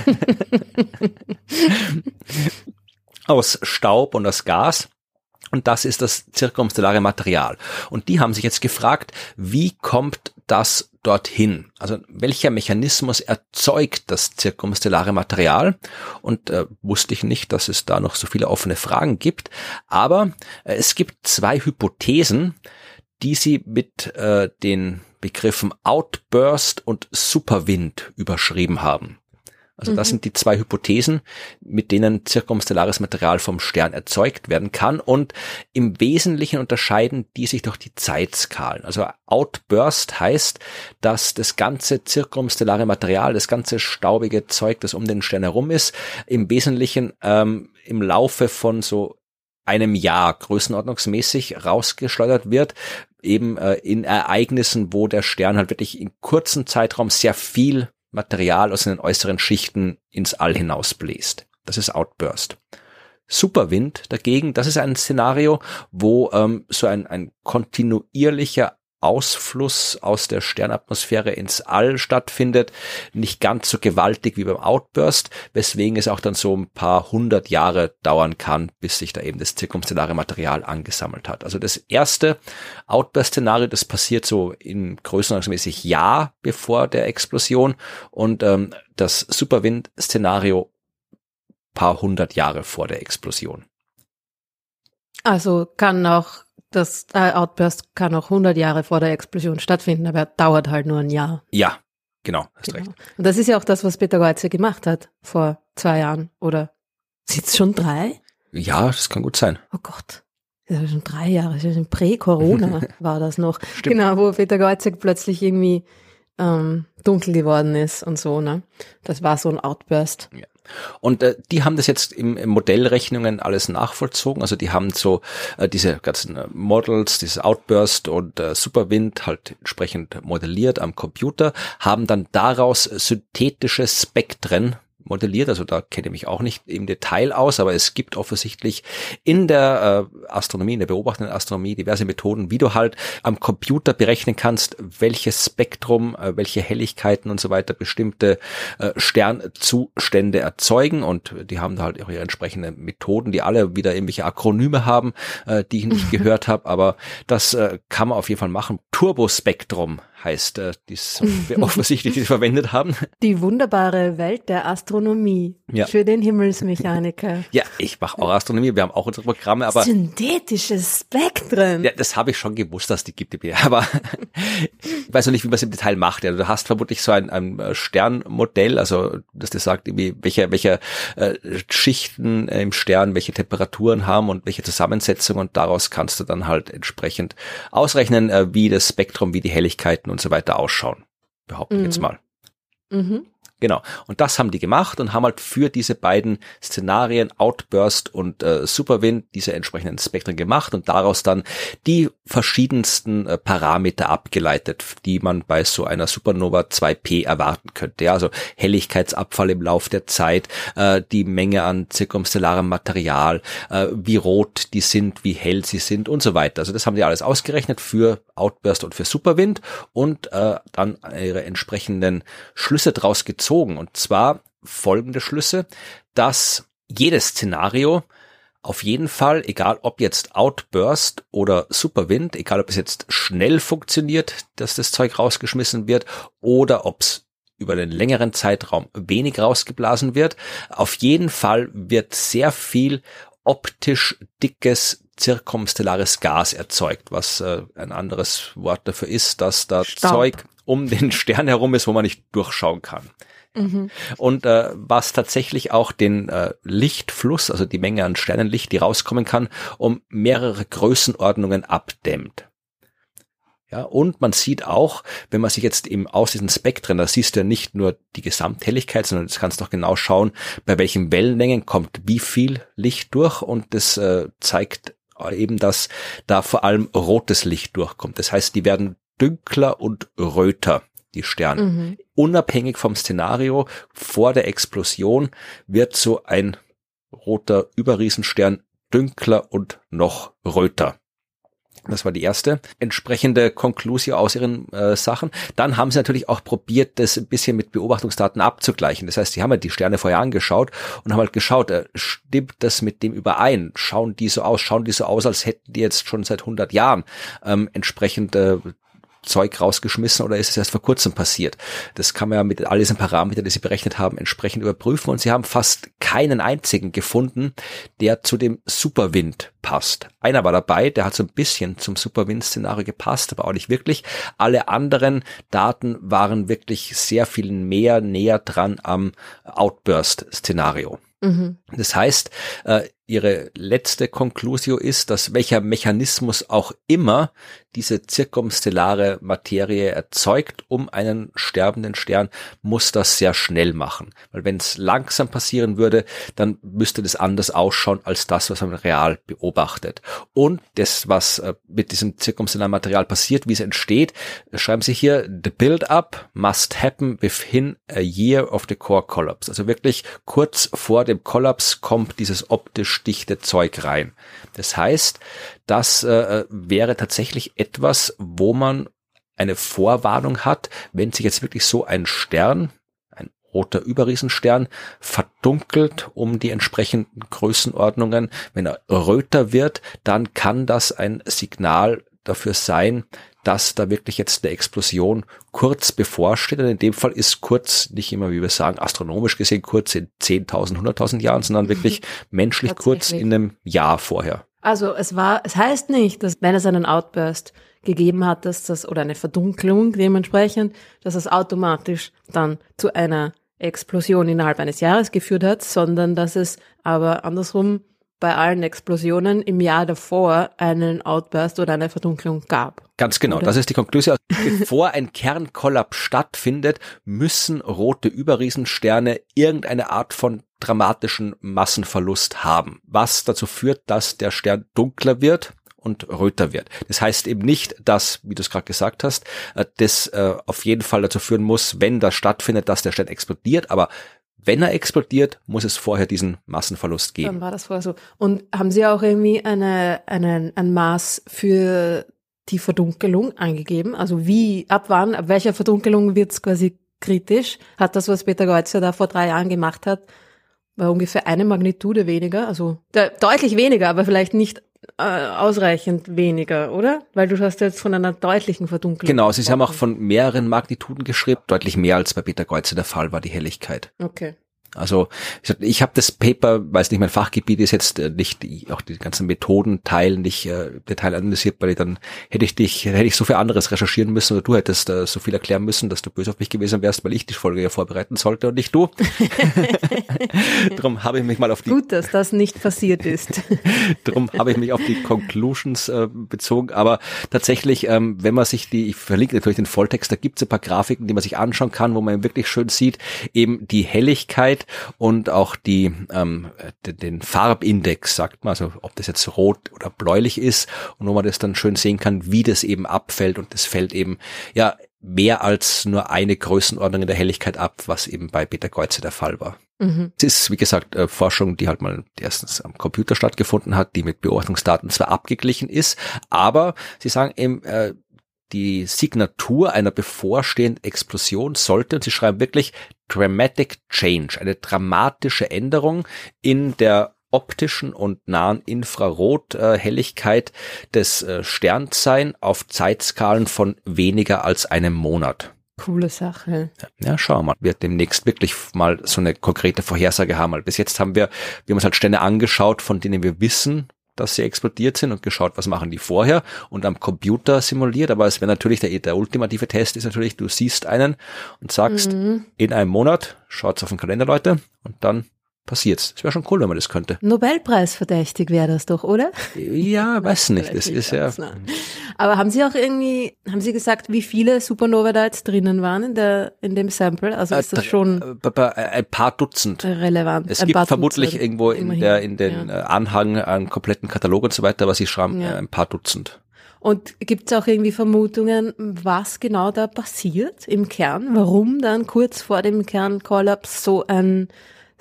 aus Staub und aus Gas. Und das ist das zirkumstellare Material. Und die haben sich jetzt gefragt, wie kommt das dorthin? Also welcher Mechanismus erzeugt das zirkumstellare Material? Und äh, wusste ich nicht, dass es da noch so viele offene Fragen gibt. Aber äh, es gibt zwei Hypothesen, die sie mit äh, den Begriffen Outburst und Superwind überschrieben haben. Also das mhm. sind die zwei Hypothesen, mit denen zirkumstellares Material vom Stern erzeugt werden kann und im Wesentlichen unterscheiden die sich durch die Zeitskalen. Also Outburst heißt, dass das ganze zirkumstellare Material, das ganze staubige Zeug, das um den Stern herum ist, im Wesentlichen ähm, im Laufe von so einem Jahr größenordnungsmäßig rausgeschleudert wird, eben äh, in Ereignissen, wo der Stern halt wirklich in kurzen Zeitraum sehr viel Material aus den äußeren Schichten ins All hinaus bläst. Das ist Outburst. Superwind dagegen, das ist ein Szenario, wo ähm, so ein, ein kontinuierlicher Ausfluss aus der Sternatmosphäre ins All stattfindet, nicht ganz so gewaltig wie beim Outburst, weswegen es auch dann so ein paar hundert Jahre dauern kann, bis sich da eben das zirkumstellare Material angesammelt hat. Also das erste Outburst-Szenario, das passiert so in größenordnungsmäßig Jahr bevor der Explosion und ähm, das Superwind-Szenario paar hundert Jahre vor der Explosion. Also kann auch das äh, Outburst kann auch 100 Jahre vor der Explosion stattfinden, aber er dauert halt nur ein Jahr. Ja, genau, hast genau. recht. Und das ist ja auch das, was Peter Geuze gemacht hat vor zwei Jahren, oder sind es schon drei? Ja, das kann gut sein. Oh Gott. Das ist schon drei Jahre, das ist schon Prä-Corona war das noch. Stimmt. Genau, wo Peter Geutzig plötzlich irgendwie ähm, dunkel geworden ist und so, ne? Das war so ein Outburst. Ja. Und äh, die haben das jetzt im, im Modellrechnungen alles nachvollzogen. Also die haben so äh, diese ganzen äh, Models, dieses Outburst und äh, Superwind halt entsprechend modelliert am Computer, haben dann daraus synthetische Spektren modelliert, also da kenne ich mich auch nicht im Detail aus, aber es gibt offensichtlich in der äh, Astronomie, in der beobachtenden Astronomie diverse Methoden, wie du halt am Computer berechnen kannst, welches Spektrum, äh, welche Helligkeiten und so weiter bestimmte äh, Sternzustände erzeugen. Und die haben da halt ihre entsprechenden Methoden, die alle wieder irgendwelche Akronyme haben, äh, die ich nicht gehört habe, aber das äh, kann man auf jeden Fall machen. Turbospektrum heißt, äh, dies offensichtlich die sie verwendet haben. Die wunderbare Welt der Astronomie ja. für den Himmelsmechaniker. Ja, ich mache auch Astronomie, wir haben auch unsere Programme, aber synthetische Spektren. Ja, das habe ich schon gewusst, dass die gibt, aber ich weiß noch nicht, wie man es im Detail macht. Ja, du hast vermutlich so ein, ein äh, Sternmodell, also dass dir sagt, irgendwie, welche welche äh, Schichten im Stern, welche Temperaturen haben und welche Zusammensetzung und daraus kannst du dann halt entsprechend ausrechnen, äh, wie das Spektrum, wie die Helligkeiten und so weiter ausschauen. Behaupte mhm. jetzt mal. Mhm. Genau. Und das haben die gemacht und haben halt für diese beiden Szenarien Outburst und äh, Superwind diese entsprechenden Spektren gemacht und daraus dann die verschiedensten äh, Parameter abgeleitet, die man bei so einer Supernova 2P erwarten könnte. Ja, also Helligkeitsabfall im Lauf der Zeit, äh, die Menge an zirkumstellarem Material, äh, wie rot die sind, wie hell sie sind und so weiter. Also das haben die alles ausgerechnet für Outburst und für Superwind und äh, dann ihre entsprechenden Schlüsse draus gezogen gezogen. Und zwar folgende Schlüsse, dass jedes Szenario auf jeden Fall, egal ob jetzt Outburst oder Superwind, egal ob es jetzt schnell funktioniert, dass das Zeug rausgeschmissen wird oder ob es über den längeren Zeitraum wenig rausgeblasen wird, auf jeden Fall wird sehr viel optisch dickes zirkumstellares Gas erzeugt, was äh, ein anderes Wort dafür ist, dass da Staub. Zeug um den Stern herum ist, wo man nicht durchschauen kann. Mhm. Und äh, was tatsächlich auch den äh, Lichtfluss, also die Menge an Sternenlicht, die rauskommen kann, um mehrere Größenordnungen abdämmt. Ja, und man sieht auch, wenn man sich jetzt eben aus diesen Spektren, da siehst du ja nicht nur die Gesamthelligkeit, sondern du kannst doch genau schauen, bei welchen Wellenlängen kommt wie viel Licht durch und das äh, zeigt eben, dass da vor allem rotes Licht durchkommt. Das heißt, die werden dünkler und röter die Sterne. Mhm. Unabhängig vom Szenario vor der Explosion wird so ein roter Überriesenstern dünkler und noch röter. Das war die erste entsprechende Konklusion aus ihren äh, Sachen. Dann haben sie natürlich auch probiert, das ein bisschen mit Beobachtungsdaten abzugleichen. Das heißt, sie haben halt die Sterne vorher angeschaut und haben halt geschaut, äh, stimmt das mit dem überein? Schauen die so aus? Schauen die so aus, als hätten die jetzt schon seit 100 Jahren ähm, entsprechend äh, Zeug rausgeschmissen oder ist es erst vor kurzem passiert? Das kann man ja mit all diesen Parametern, die sie berechnet haben, entsprechend überprüfen und sie haben fast keinen einzigen gefunden, der zu dem Superwind passt. Einer war dabei, der hat so ein bisschen zum Superwind-Szenario gepasst, aber auch nicht wirklich. Alle anderen Daten waren wirklich sehr viel mehr näher dran am Outburst-Szenario. Mhm. Das heißt, äh, ihre letzte Conclusio ist, dass welcher Mechanismus auch immer diese zirkumstellare Materie erzeugt, um einen sterbenden Stern, muss das sehr schnell machen. Weil wenn es langsam passieren würde, dann müsste das anders ausschauen als das, was man real beobachtet. Und das, was äh, mit diesem zirkumstellaren Material passiert, wie es entsteht, schreiben Sie hier, the build-up must happen within a year of the core collapse. Also wirklich kurz vor dem Kollaps kommt dieses optisch dichte Zeug rein. Das heißt, das äh, wäre tatsächlich etwas, wo man eine Vorwarnung hat, wenn sich jetzt wirklich so ein Stern, ein roter Überriesenstern, verdunkelt um die entsprechenden Größenordnungen. Wenn er röter wird, dann kann das ein Signal dafür sein, dass da wirklich jetzt eine Explosion kurz bevorsteht. Und in dem Fall ist kurz nicht immer, wie wir sagen, astronomisch gesehen kurz in 10.000, 100.000 Jahren, sondern wirklich menschlich kurz in einem Jahr vorher. Also es war, es heißt nicht, dass wenn es einen Outburst gegeben hat, dass das, oder eine Verdunklung dementsprechend, dass es automatisch dann zu einer Explosion innerhalb eines Jahres geführt hat, sondern dass es aber andersrum bei allen Explosionen im Jahr davor einen Outburst oder eine Verdunklung gab. Ganz genau, oder? das ist die Konklusion. Bevor ein Kernkollaps stattfindet, müssen rote Überriesensterne irgendeine Art von dramatischen Massenverlust haben, was dazu führt, dass der Stern dunkler wird und röter wird. Das heißt eben nicht, dass, wie du es gerade gesagt hast, äh, das äh, auf jeden Fall dazu führen muss, wenn das stattfindet, dass der Stern explodiert, aber wenn er explodiert, muss es vorher diesen Massenverlust geben. Dann war das vorher so. Und haben Sie auch irgendwie eine, eine, ein Maß für die Verdunkelung angegeben? Also wie, ab wann, ab welcher Verdunkelung wird es quasi kritisch? Hat das, was Peter Geutzer da vor drei Jahren gemacht hat, war ungefähr eine Magnitude weniger? Also de deutlich weniger, aber vielleicht nicht äh, ausreichend weniger, oder? Weil du hast jetzt von einer deutlichen Verdunkelung. Genau, sie haben auch von mehreren Magnituden geschrieben, deutlich mehr als bei Peter Geuze der Fall war die Helligkeit. Okay. Also ich, habe das Paper, weil es nicht mein Fachgebiet ist, jetzt äh, nicht auch die ganzen Methodenteil nicht äh, Detail analysiert, weil ich dann hätte ich dich, hätte ich so viel anderes recherchieren müssen oder du hättest äh, so viel erklären müssen, dass du böse auf mich gewesen wärst, weil ich die Folge ja vorbereiten sollte und nicht du. Darum habe ich mich mal auf die Gut, dass das nicht passiert ist. Darum habe ich mich auf die Conclusions äh, bezogen. Aber tatsächlich, ähm, wenn man sich die, ich verlinke natürlich den Volltext, da gibt es ein paar Grafiken, die man sich anschauen kann, wo man wirklich schön sieht, eben die Helligkeit und auch die, ähm, den Farbindex, sagt man, also ob das jetzt rot oder bläulich ist und wo man das dann schön sehen kann, wie das eben abfällt und das fällt eben, ja, mehr als nur eine Größenordnung in der Helligkeit ab, was eben bei Beta Kreuze der Fall war. Mhm. Es ist, wie gesagt, äh, Forschung, die halt mal erstens am Computer stattgefunden hat, die mit Beobachtungsdaten zwar abgeglichen ist, aber sie sagen eben, äh, die Signatur einer bevorstehenden Explosion sollte, und sie schreiben wirklich dramatic change, eine dramatische Änderung in der optischen und nahen Infrarothelligkeit des äh, Sterns sein auf Zeitskalen von weniger als einem Monat. Coole Sache. Ja, schauen wir mal. Wir demnächst wirklich mal so eine konkrete Vorhersage haben. Weil bis jetzt haben wir, wir haben uns halt Sterne angeschaut, von denen wir wissen, dass sie explodiert sind und geschaut, was machen die vorher und am Computer simuliert. Aber es wäre natürlich der, der ultimative Test ist natürlich, du siehst einen und sagst, mhm. in einem Monat, schaut's auf den Kalender, Leute, und dann passiert's. Es wäre schon cool, wenn man das könnte. Nobelpreis verdächtig wäre das doch, oder? Ja, weiß nicht. Das ist ja. Aber haben Sie auch irgendwie, haben Sie gesagt, wie viele Supernova da jetzt drinnen waren in der, in dem Sample? Also ist das äh, schon äh, ein paar Dutzend relevant? Es gibt vermutlich Dutzend. irgendwo in der, in den ja. Äh, Anhang einen kompletten Katalog und so weiter, aber Sie schreiben ja. ein paar Dutzend. Und gibt es auch irgendwie Vermutungen, was genau da passiert im Kern? Warum dann kurz vor dem Kernkollaps so ein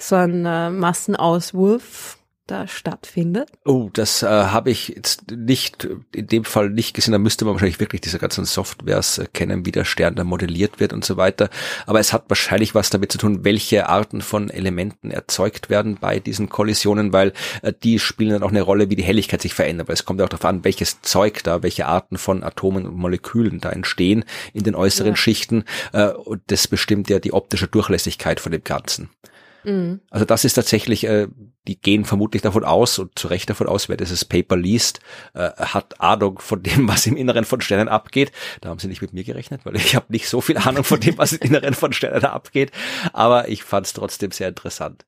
so ein äh, Massenauswurf da stattfindet? Oh, das äh, habe ich jetzt nicht, in dem Fall nicht gesehen. Da müsste man wahrscheinlich wirklich diese ganzen Softwares äh, kennen, wie der Stern da modelliert wird und so weiter. Aber es hat wahrscheinlich was damit zu tun, welche Arten von Elementen erzeugt werden bei diesen Kollisionen, weil äh, die spielen dann auch eine Rolle, wie die Helligkeit sich verändert. Weil es kommt ja auch darauf an, welches Zeug da, welche Arten von Atomen und Molekülen da entstehen in den äußeren ja. Schichten. Äh, und das bestimmt ja die optische Durchlässigkeit von dem Ganzen. Mhm. Also das ist tatsächlich, äh, die gehen vermutlich davon aus und zu Recht davon aus, wer dieses Paper liest, äh, hat Ahnung von dem, was im Inneren von Sternen abgeht. Da haben sie nicht mit mir gerechnet, weil ich habe nicht so viel Ahnung von dem, was im Inneren von Sternen abgeht. Aber ich fand es trotzdem sehr interessant.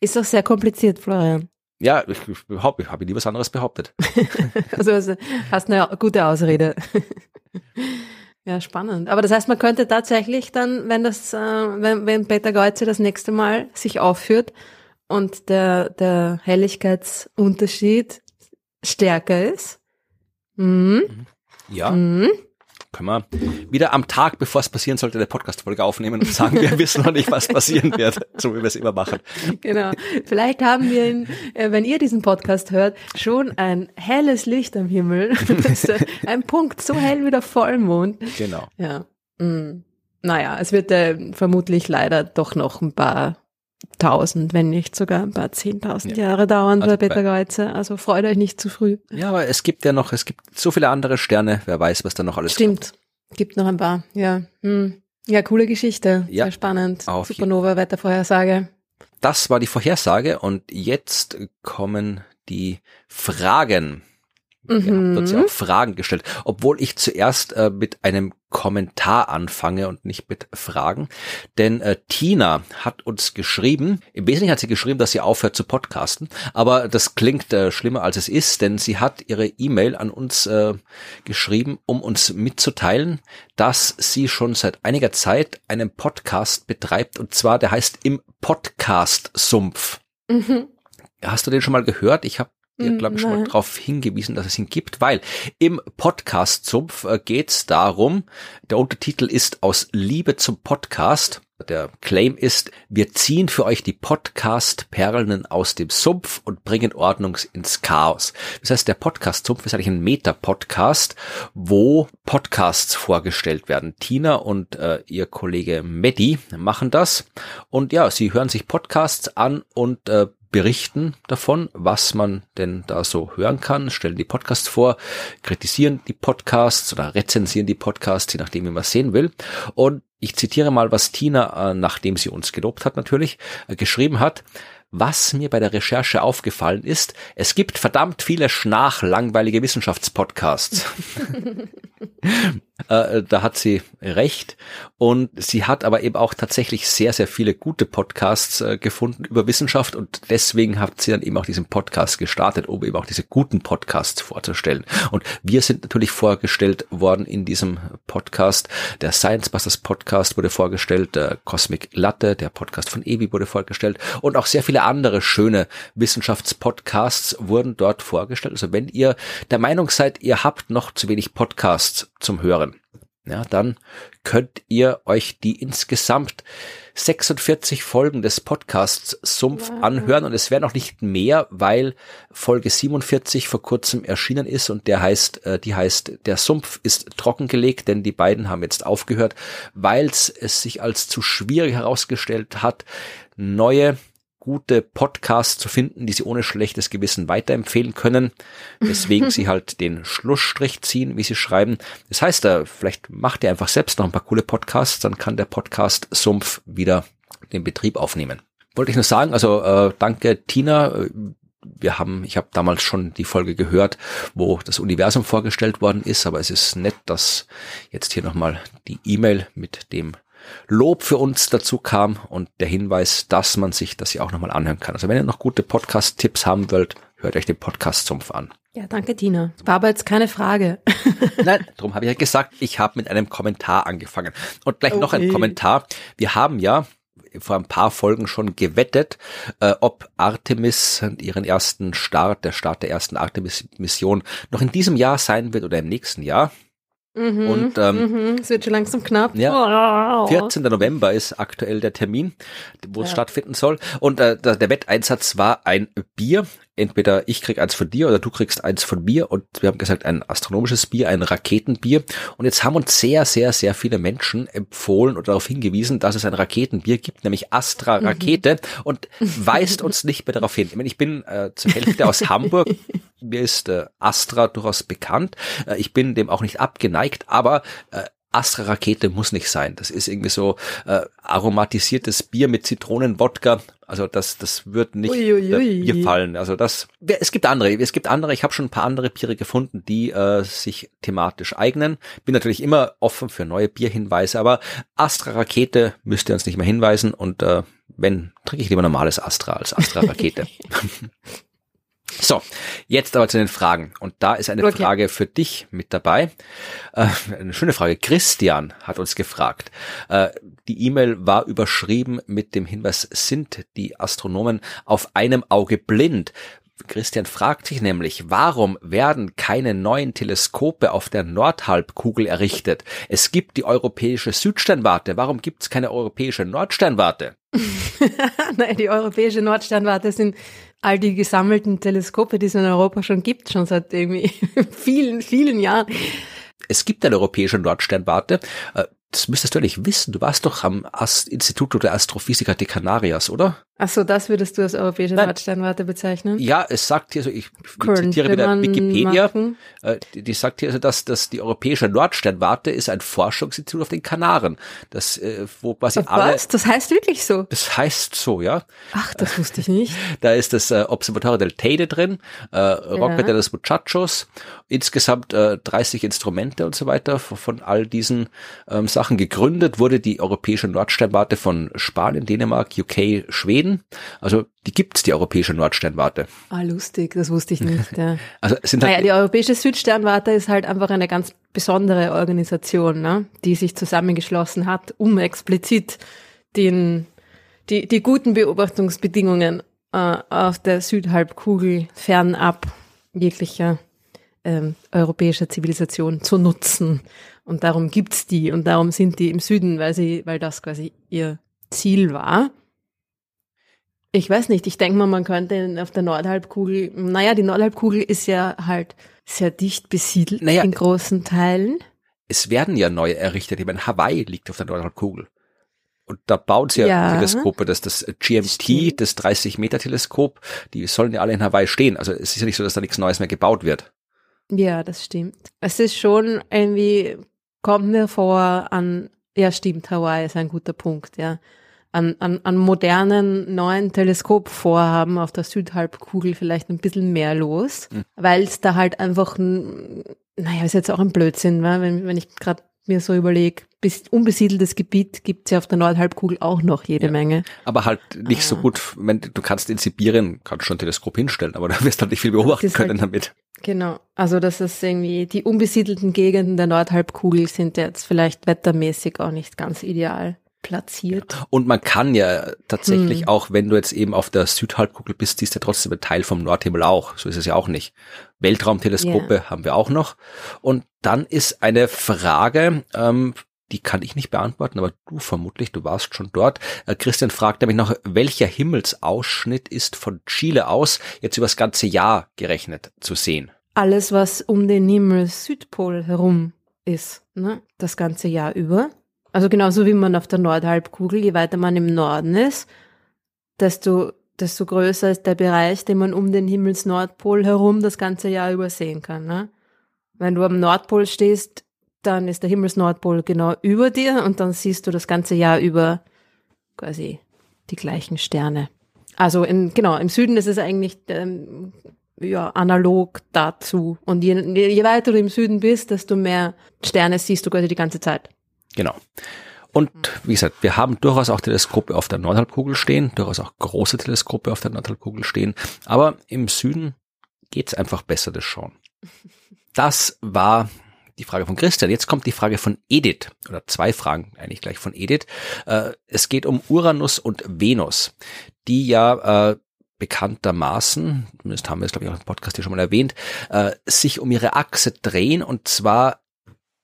Ist doch sehr kompliziert, Florian. Ja, ich, ich, behaupte, ich habe nie was anderes behauptet. also, also hast eine gute Ausrede. Ja, spannend. Aber das heißt, man könnte tatsächlich dann, wenn das, äh, wenn, wenn Peter Geuze das nächste Mal sich aufführt und der, der Helligkeitsunterschied stärker ist. Mhm. Ja. Mhm können wir wieder am Tag, bevor es passieren sollte, eine Podcast-Folge aufnehmen und sagen, wir wissen noch nicht, was passieren wird, so wie wir es immer machen. Genau. Vielleicht haben wir, in, äh, wenn ihr diesen Podcast hört, schon ein helles Licht am Himmel. ein Punkt, so hell wie der Vollmond. Genau. Ja. Mhm. Naja, es wird äh, vermutlich leider doch noch ein paar tausend, wenn nicht sogar ein paar zehntausend ja. Jahre dauern also Geuze. Also freut euch nicht zu früh. Ja, aber es gibt ja noch, es gibt so viele andere Sterne. Wer weiß, was da noch alles Stimmt. kommt. Stimmt. Gibt noch ein paar. Ja. Hm. Ja, coole Geschichte. Ja. Sehr spannend. Auf Supernova-Wettervorhersage. Das war die Vorhersage und jetzt kommen die Fragen. Mhm. Ja, hat sie auch Fragen gestellt, obwohl ich zuerst äh, mit einem Kommentar anfange und nicht mit Fragen. Denn äh, Tina hat uns geschrieben, im Wesentlichen hat sie geschrieben, dass sie aufhört zu podcasten, aber das klingt äh, schlimmer als es ist, denn sie hat ihre E-Mail an uns äh, geschrieben, um uns mitzuteilen, dass sie schon seit einiger Zeit einen Podcast betreibt und zwar der heißt im Podcast-Sumpf. Mhm. Hast du den schon mal gehört? Ich habe dir, glaube ich, schon mal darauf hingewiesen, dass es ihn gibt, weil im Podcast-Sumpf äh, geht es darum, der Untertitel ist aus Liebe zum Podcast. Der Claim ist, wir ziehen für euch die Podcast-Perlen aus dem Sumpf und bringen Ordnung ins Chaos. Das heißt, der Podcast-Sumpf ist eigentlich ein Meta-Podcast, wo Podcasts vorgestellt werden. Tina und äh, ihr Kollege Medi machen das. Und ja, sie hören sich Podcasts an und äh, berichten davon, was man denn da so hören kann, stellen die Podcasts vor, kritisieren die Podcasts oder rezensieren die Podcasts, je nachdem, wie man sehen will. Und ich zitiere mal, was Tina, äh, nachdem sie uns gelobt hat natürlich, äh, geschrieben hat. Was mir bei der Recherche aufgefallen ist, es gibt verdammt viele schnachlangweilige Wissenschaftspodcasts. Äh, da hat sie recht. Und sie hat aber eben auch tatsächlich sehr, sehr viele gute Podcasts äh, gefunden über Wissenschaft und deswegen hat sie dann eben auch diesen Podcast gestartet, um eben auch diese guten Podcasts vorzustellen. Und wir sind natürlich vorgestellt worden in diesem Podcast. Der Science Busters Podcast wurde vorgestellt, der Cosmic Latte, der Podcast von Evi wurde vorgestellt und auch sehr viele andere schöne Wissenschaftspodcasts wurden dort vorgestellt. Also wenn ihr der Meinung seid, ihr habt noch zu wenig Podcasts zum Hören, ja, dann könnt ihr euch die insgesamt 46 Folgen des Podcasts Sumpf wow. anhören und es wäre noch nicht mehr, weil Folge 47 vor kurzem erschienen ist und der heißt, äh, die heißt, der Sumpf ist trockengelegt, denn die beiden haben jetzt aufgehört, weil es sich als zu schwierig herausgestellt hat, neue gute Podcasts zu finden, die sie ohne schlechtes Gewissen weiterempfehlen können, weswegen sie halt den Schlussstrich ziehen, wie sie schreiben. Das heißt, da vielleicht macht ihr einfach selbst noch ein paar coole Podcasts, dann kann der Podcast Sumpf wieder den Betrieb aufnehmen. Wollte ich nur sagen, also äh, danke Tina. Wir haben, ich habe damals schon die Folge gehört, wo das Universum vorgestellt worden ist, aber es ist nett, dass jetzt hier nochmal die E-Mail mit dem Lob für uns dazu kam und der Hinweis, dass man sich das ja auch nochmal anhören kann. Also wenn ihr noch gute Podcast-Tipps haben wollt, hört euch den Podcast-Sumpf an. Ja, danke, Tina. War aber jetzt keine Frage. Nein, darum habe ich ja gesagt, ich habe mit einem Kommentar angefangen. Und gleich okay. noch ein Kommentar. Wir haben ja vor ein paar Folgen schon gewettet, äh, ob Artemis ihren ersten Start, der Start der ersten Artemis-Mission noch in diesem Jahr sein wird oder im nächsten Jahr. Mhm, und ähm, mhm, es wird schon langsam knapp. Ja, 14. November ist aktuell der Termin, wo es ja. stattfinden soll. Und äh, der Wetteinsatz war ein Bier. Entweder ich krieg eins von dir oder du kriegst eins von mir. Und wir haben gesagt, ein astronomisches Bier, ein Raketenbier. Und jetzt haben uns sehr, sehr, sehr viele Menschen empfohlen oder darauf hingewiesen, dass es ein Raketenbier gibt, nämlich Astra mhm. Rakete. Mhm. Und weist uns nicht mehr darauf hin. Ich, meine, ich bin äh, zur Hälfte aus Hamburg. Mir ist äh, Astra durchaus bekannt. Äh, ich bin dem auch nicht abgeneigt, aber äh, Astra-Rakete muss nicht sein. Das ist irgendwie so äh, aromatisiertes Bier mit Zitronenwodka. Also das, das wird nicht Bier fallen. Also das, es gibt andere, es gibt andere. Ich habe schon ein paar andere Biere gefunden, die äh, sich thematisch eignen. Bin natürlich immer offen für neue Bierhinweise, aber Astra-Rakete müsst ihr uns nicht mehr hinweisen und äh, wenn, trinke ich lieber normales Astra als Astra-Rakete. So, jetzt aber zu den Fragen. Und da ist eine okay. Frage für dich mit dabei. Äh, eine schöne Frage. Christian hat uns gefragt. Äh, die E-Mail war überschrieben mit dem Hinweis, sind die Astronomen auf einem Auge blind? Christian fragt sich nämlich, warum werden keine neuen Teleskope auf der Nordhalbkugel errichtet? Es gibt die europäische Südsternwarte. Warum gibt es keine europäische Nordsternwarte? Nein, die europäische Nordsternwarte sind all die gesammelten Teleskope, die es in Europa schon gibt, schon seit irgendwie vielen, vielen Jahren. Es gibt eine europäische Nordsternwarte. Äh, das müsstest du eigentlich wissen. Du warst doch am Instituto der Astrophysiker de Canarias, oder? Ach so, das würdest du als europäische. Nordsternwarte bezeichnen? Ja, es sagt hier, also ich Current zitiere wieder Wikipedia, äh, die, die, sagt hier also, dass, dass die europäische Nordsternwarte ist ein Forschungsinstitut auf den Kanaren. Das, äh, wo quasi Auf alle. Was? Das heißt wirklich so? Das heißt so, ja. Ach, das wusste ich nicht. da ist das äh, Observatorio del Teide drin, äh, Roca ja. de los Muchachos, insgesamt äh, 30 Instrumente und so weiter. Von all diesen ähm, Sachen gegründet wurde die europäische Nordsternwarte von Spanien, Dänemark, UK, Schweden also die gibt's, die europäische Nordsternwarte. Ah, lustig, das wusste ich nicht. Ja. also sind halt naja, die europäische Südsternwarte ist halt einfach eine ganz besondere Organisation, ne? die sich zusammengeschlossen hat, um explizit den, die, die guten Beobachtungsbedingungen äh, auf der Südhalbkugel fernab jeglicher ähm, europäischer Zivilisation zu nutzen. Und darum gibt's die und darum sind die im Süden, weil sie, weil das quasi ihr Ziel war. Ich weiß nicht, ich denke mal, man könnte auf der Nordhalbkugel, naja, die Nordhalbkugel ist ja halt sehr dicht besiedelt naja, in großen Teilen. Es werden ja neue errichtet. Ich meine, Hawaii liegt auf der Nordhalbkugel. Und da bauen sie ja, ja Teleskope, das, das GMT, Stimmt. das 30-Meter-Teleskop, die sollen ja alle in Hawaii stehen. Also es ist ja nicht so, dass da nichts Neues mehr gebaut wird. Ja, das stimmt. Es ist schon irgendwie, kommt mir vor an, ja stimmt, Hawaii ist ein guter Punkt, ja an, an, an modernen neuen Teleskopvorhaben auf der Südhalbkugel vielleicht ein bisschen mehr los, mhm. weil es da halt einfach, naja, ist jetzt auch ein Blödsinn, weil wenn, wenn ich gerade mir so überlege, bis unbesiedeltes Gebiet gibt's ja auf der Nordhalbkugel auch noch jede ja, Menge. Aber halt nicht ah. so gut, wenn du kannst in Sibirien kannst schon ein Teleskop hinstellen, aber da wirst du halt nicht viel beobachten können halt, damit. Genau, also das ist irgendwie, die unbesiedelten Gegenden der Nordhalbkugel sind jetzt vielleicht wettermäßig auch nicht ganz ideal platziert. Ja. Und man kann ja tatsächlich hm. auch, wenn du jetzt eben auf der Südhalbkugel bist, siehst du ja trotzdem ein Teil vom Nordhimmel auch. So ist es ja auch nicht. Weltraumteleskope yeah. haben wir auch noch. Und dann ist eine Frage, ähm, die kann ich nicht beantworten, aber du vermutlich, du warst schon dort. Äh, Christian fragt nämlich noch, welcher Himmelsausschnitt ist von Chile aus jetzt über das ganze Jahr gerechnet zu sehen? Alles, was um den Himmel Südpol herum ist, ne? das ganze Jahr über. Also genauso wie man auf der Nordhalbkugel, je weiter man im Norden ist, desto, desto größer ist der Bereich, den man um den Himmelsnordpol herum das ganze Jahr übersehen kann. Ne? Wenn du am Nordpol stehst, dann ist der Himmelsnordpol genau über dir und dann siehst du das ganze Jahr über quasi die gleichen Sterne. Also in, genau, im Süden ist es eigentlich ähm, ja, analog dazu. Und je, je weiter du im Süden bist, desto mehr Sterne siehst du quasi die ganze Zeit. Genau. Und wie gesagt, wir haben durchaus auch Teleskope auf der Nordhalbkugel stehen, durchaus auch große Teleskope auf der Nordhalbkugel stehen, aber im Süden geht's einfach besser, das schon. Das war die Frage von Christian. Jetzt kommt die Frage von Edith, oder zwei Fragen eigentlich gleich von Edith. Äh, es geht um Uranus und Venus, die ja äh, bekanntermaßen, zumindest haben wir es glaube ich auch im Podcast hier schon mal erwähnt, äh, sich um ihre Achse drehen und zwar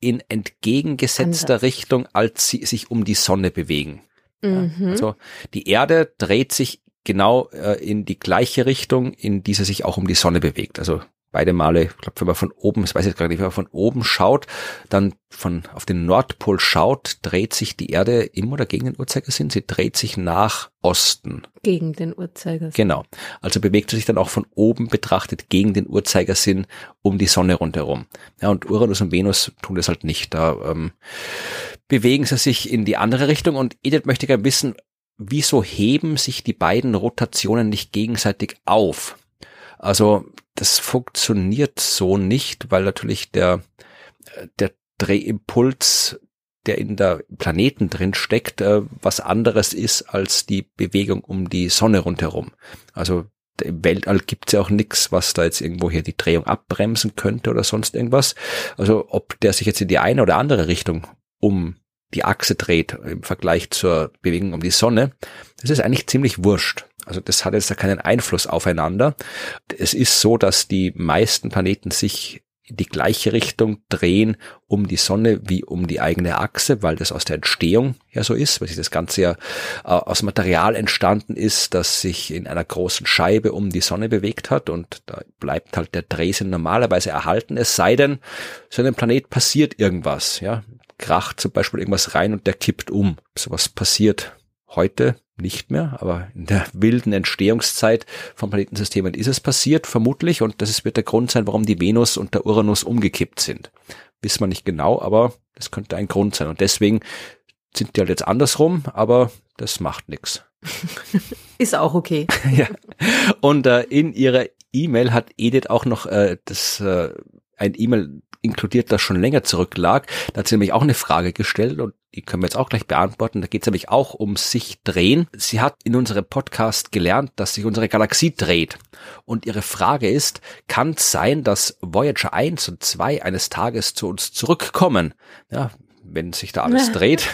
in entgegengesetzter Anders. Richtung, als sie sich um die Sonne bewegen. Mhm. Also die Erde dreht sich genau äh, in die gleiche Richtung, in die sie sich auch um die Sonne bewegt. Also beide Male, ich glaube, wenn man von oben, ich weiß jetzt gerade nicht, wenn man von oben schaut, dann von auf den Nordpol schaut, dreht sich die Erde im oder gegen den Uhrzeigersinn? Sie dreht sich nach Osten. Gegen den Uhrzeigersinn. Genau. Also bewegt sie sich dann auch von oben betrachtet gegen den Uhrzeigersinn um die Sonne rundherum. Ja, und Uranus und Venus tun das halt nicht. Da ähm, bewegen sie sich in die andere Richtung und Edith möchte gerne wissen, wieso heben sich die beiden Rotationen nicht gegenseitig auf? Also das funktioniert so nicht, weil natürlich der, der Drehimpuls, der in der Planeten drin steckt, äh, was anderes ist als die Bewegung um die Sonne rundherum. Also im Weltall gibt's ja auch nichts, was da jetzt irgendwo hier die Drehung abbremsen könnte oder sonst irgendwas. Also ob der sich jetzt in die eine oder andere Richtung um die Achse dreht im Vergleich zur Bewegung um die Sonne, das ist eigentlich ziemlich wurscht. Also das hat jetzt da keinen Einfluss aufeinander. Es ist so, dass die meisten Planeten sich in die gleiche Richtung drehen um die Sonne wie um die eigene Achse, weil das aus der Entstehung ja so ist, weil sich das Ganze ja äh, aus Material entstanden ist, das sich in einer großen Scheibe um die Sonne bewegt hat und da bleibt halt der Drehsinn normalerweise erhalten, es sei denn, so einem Planet passiert irgendwas, ja, kracht zum Beispiel irgendwas rein und der kippt um. Sowas passiert heute nicht mehr, aber in der wilden Entstehungszeit von Planetensystemen ist es passiert, vermutlich, und das wird der Grund sein, warum die Venus und der Uranus umgekippt sind. Wissen wir nicht genau, aber das könnte ein Grund sein. Und deswegen sind die halt jetzt andersrum, aber das macht nichts. Ist auch okay. ja. Und äh, in ihrer E-Mail hat Edith auch noch äh, das äh, ein E-Mail inkludiert, das schon länger zurücklag. Da hat sie nämlich auch eine Frage gestellt und die können wir jetzt auch gleich beantworten. Da geht es nämlich auch um sich drehen. Sie hat in unserem Podcast gelernt, dass sich unsere Galaxie dreht. Und ihre Frage ist, kann es sein, dass Voyager 1 und 2 eines Tages zu uns zurückkommen? Ja, wenn sich da alles dreht.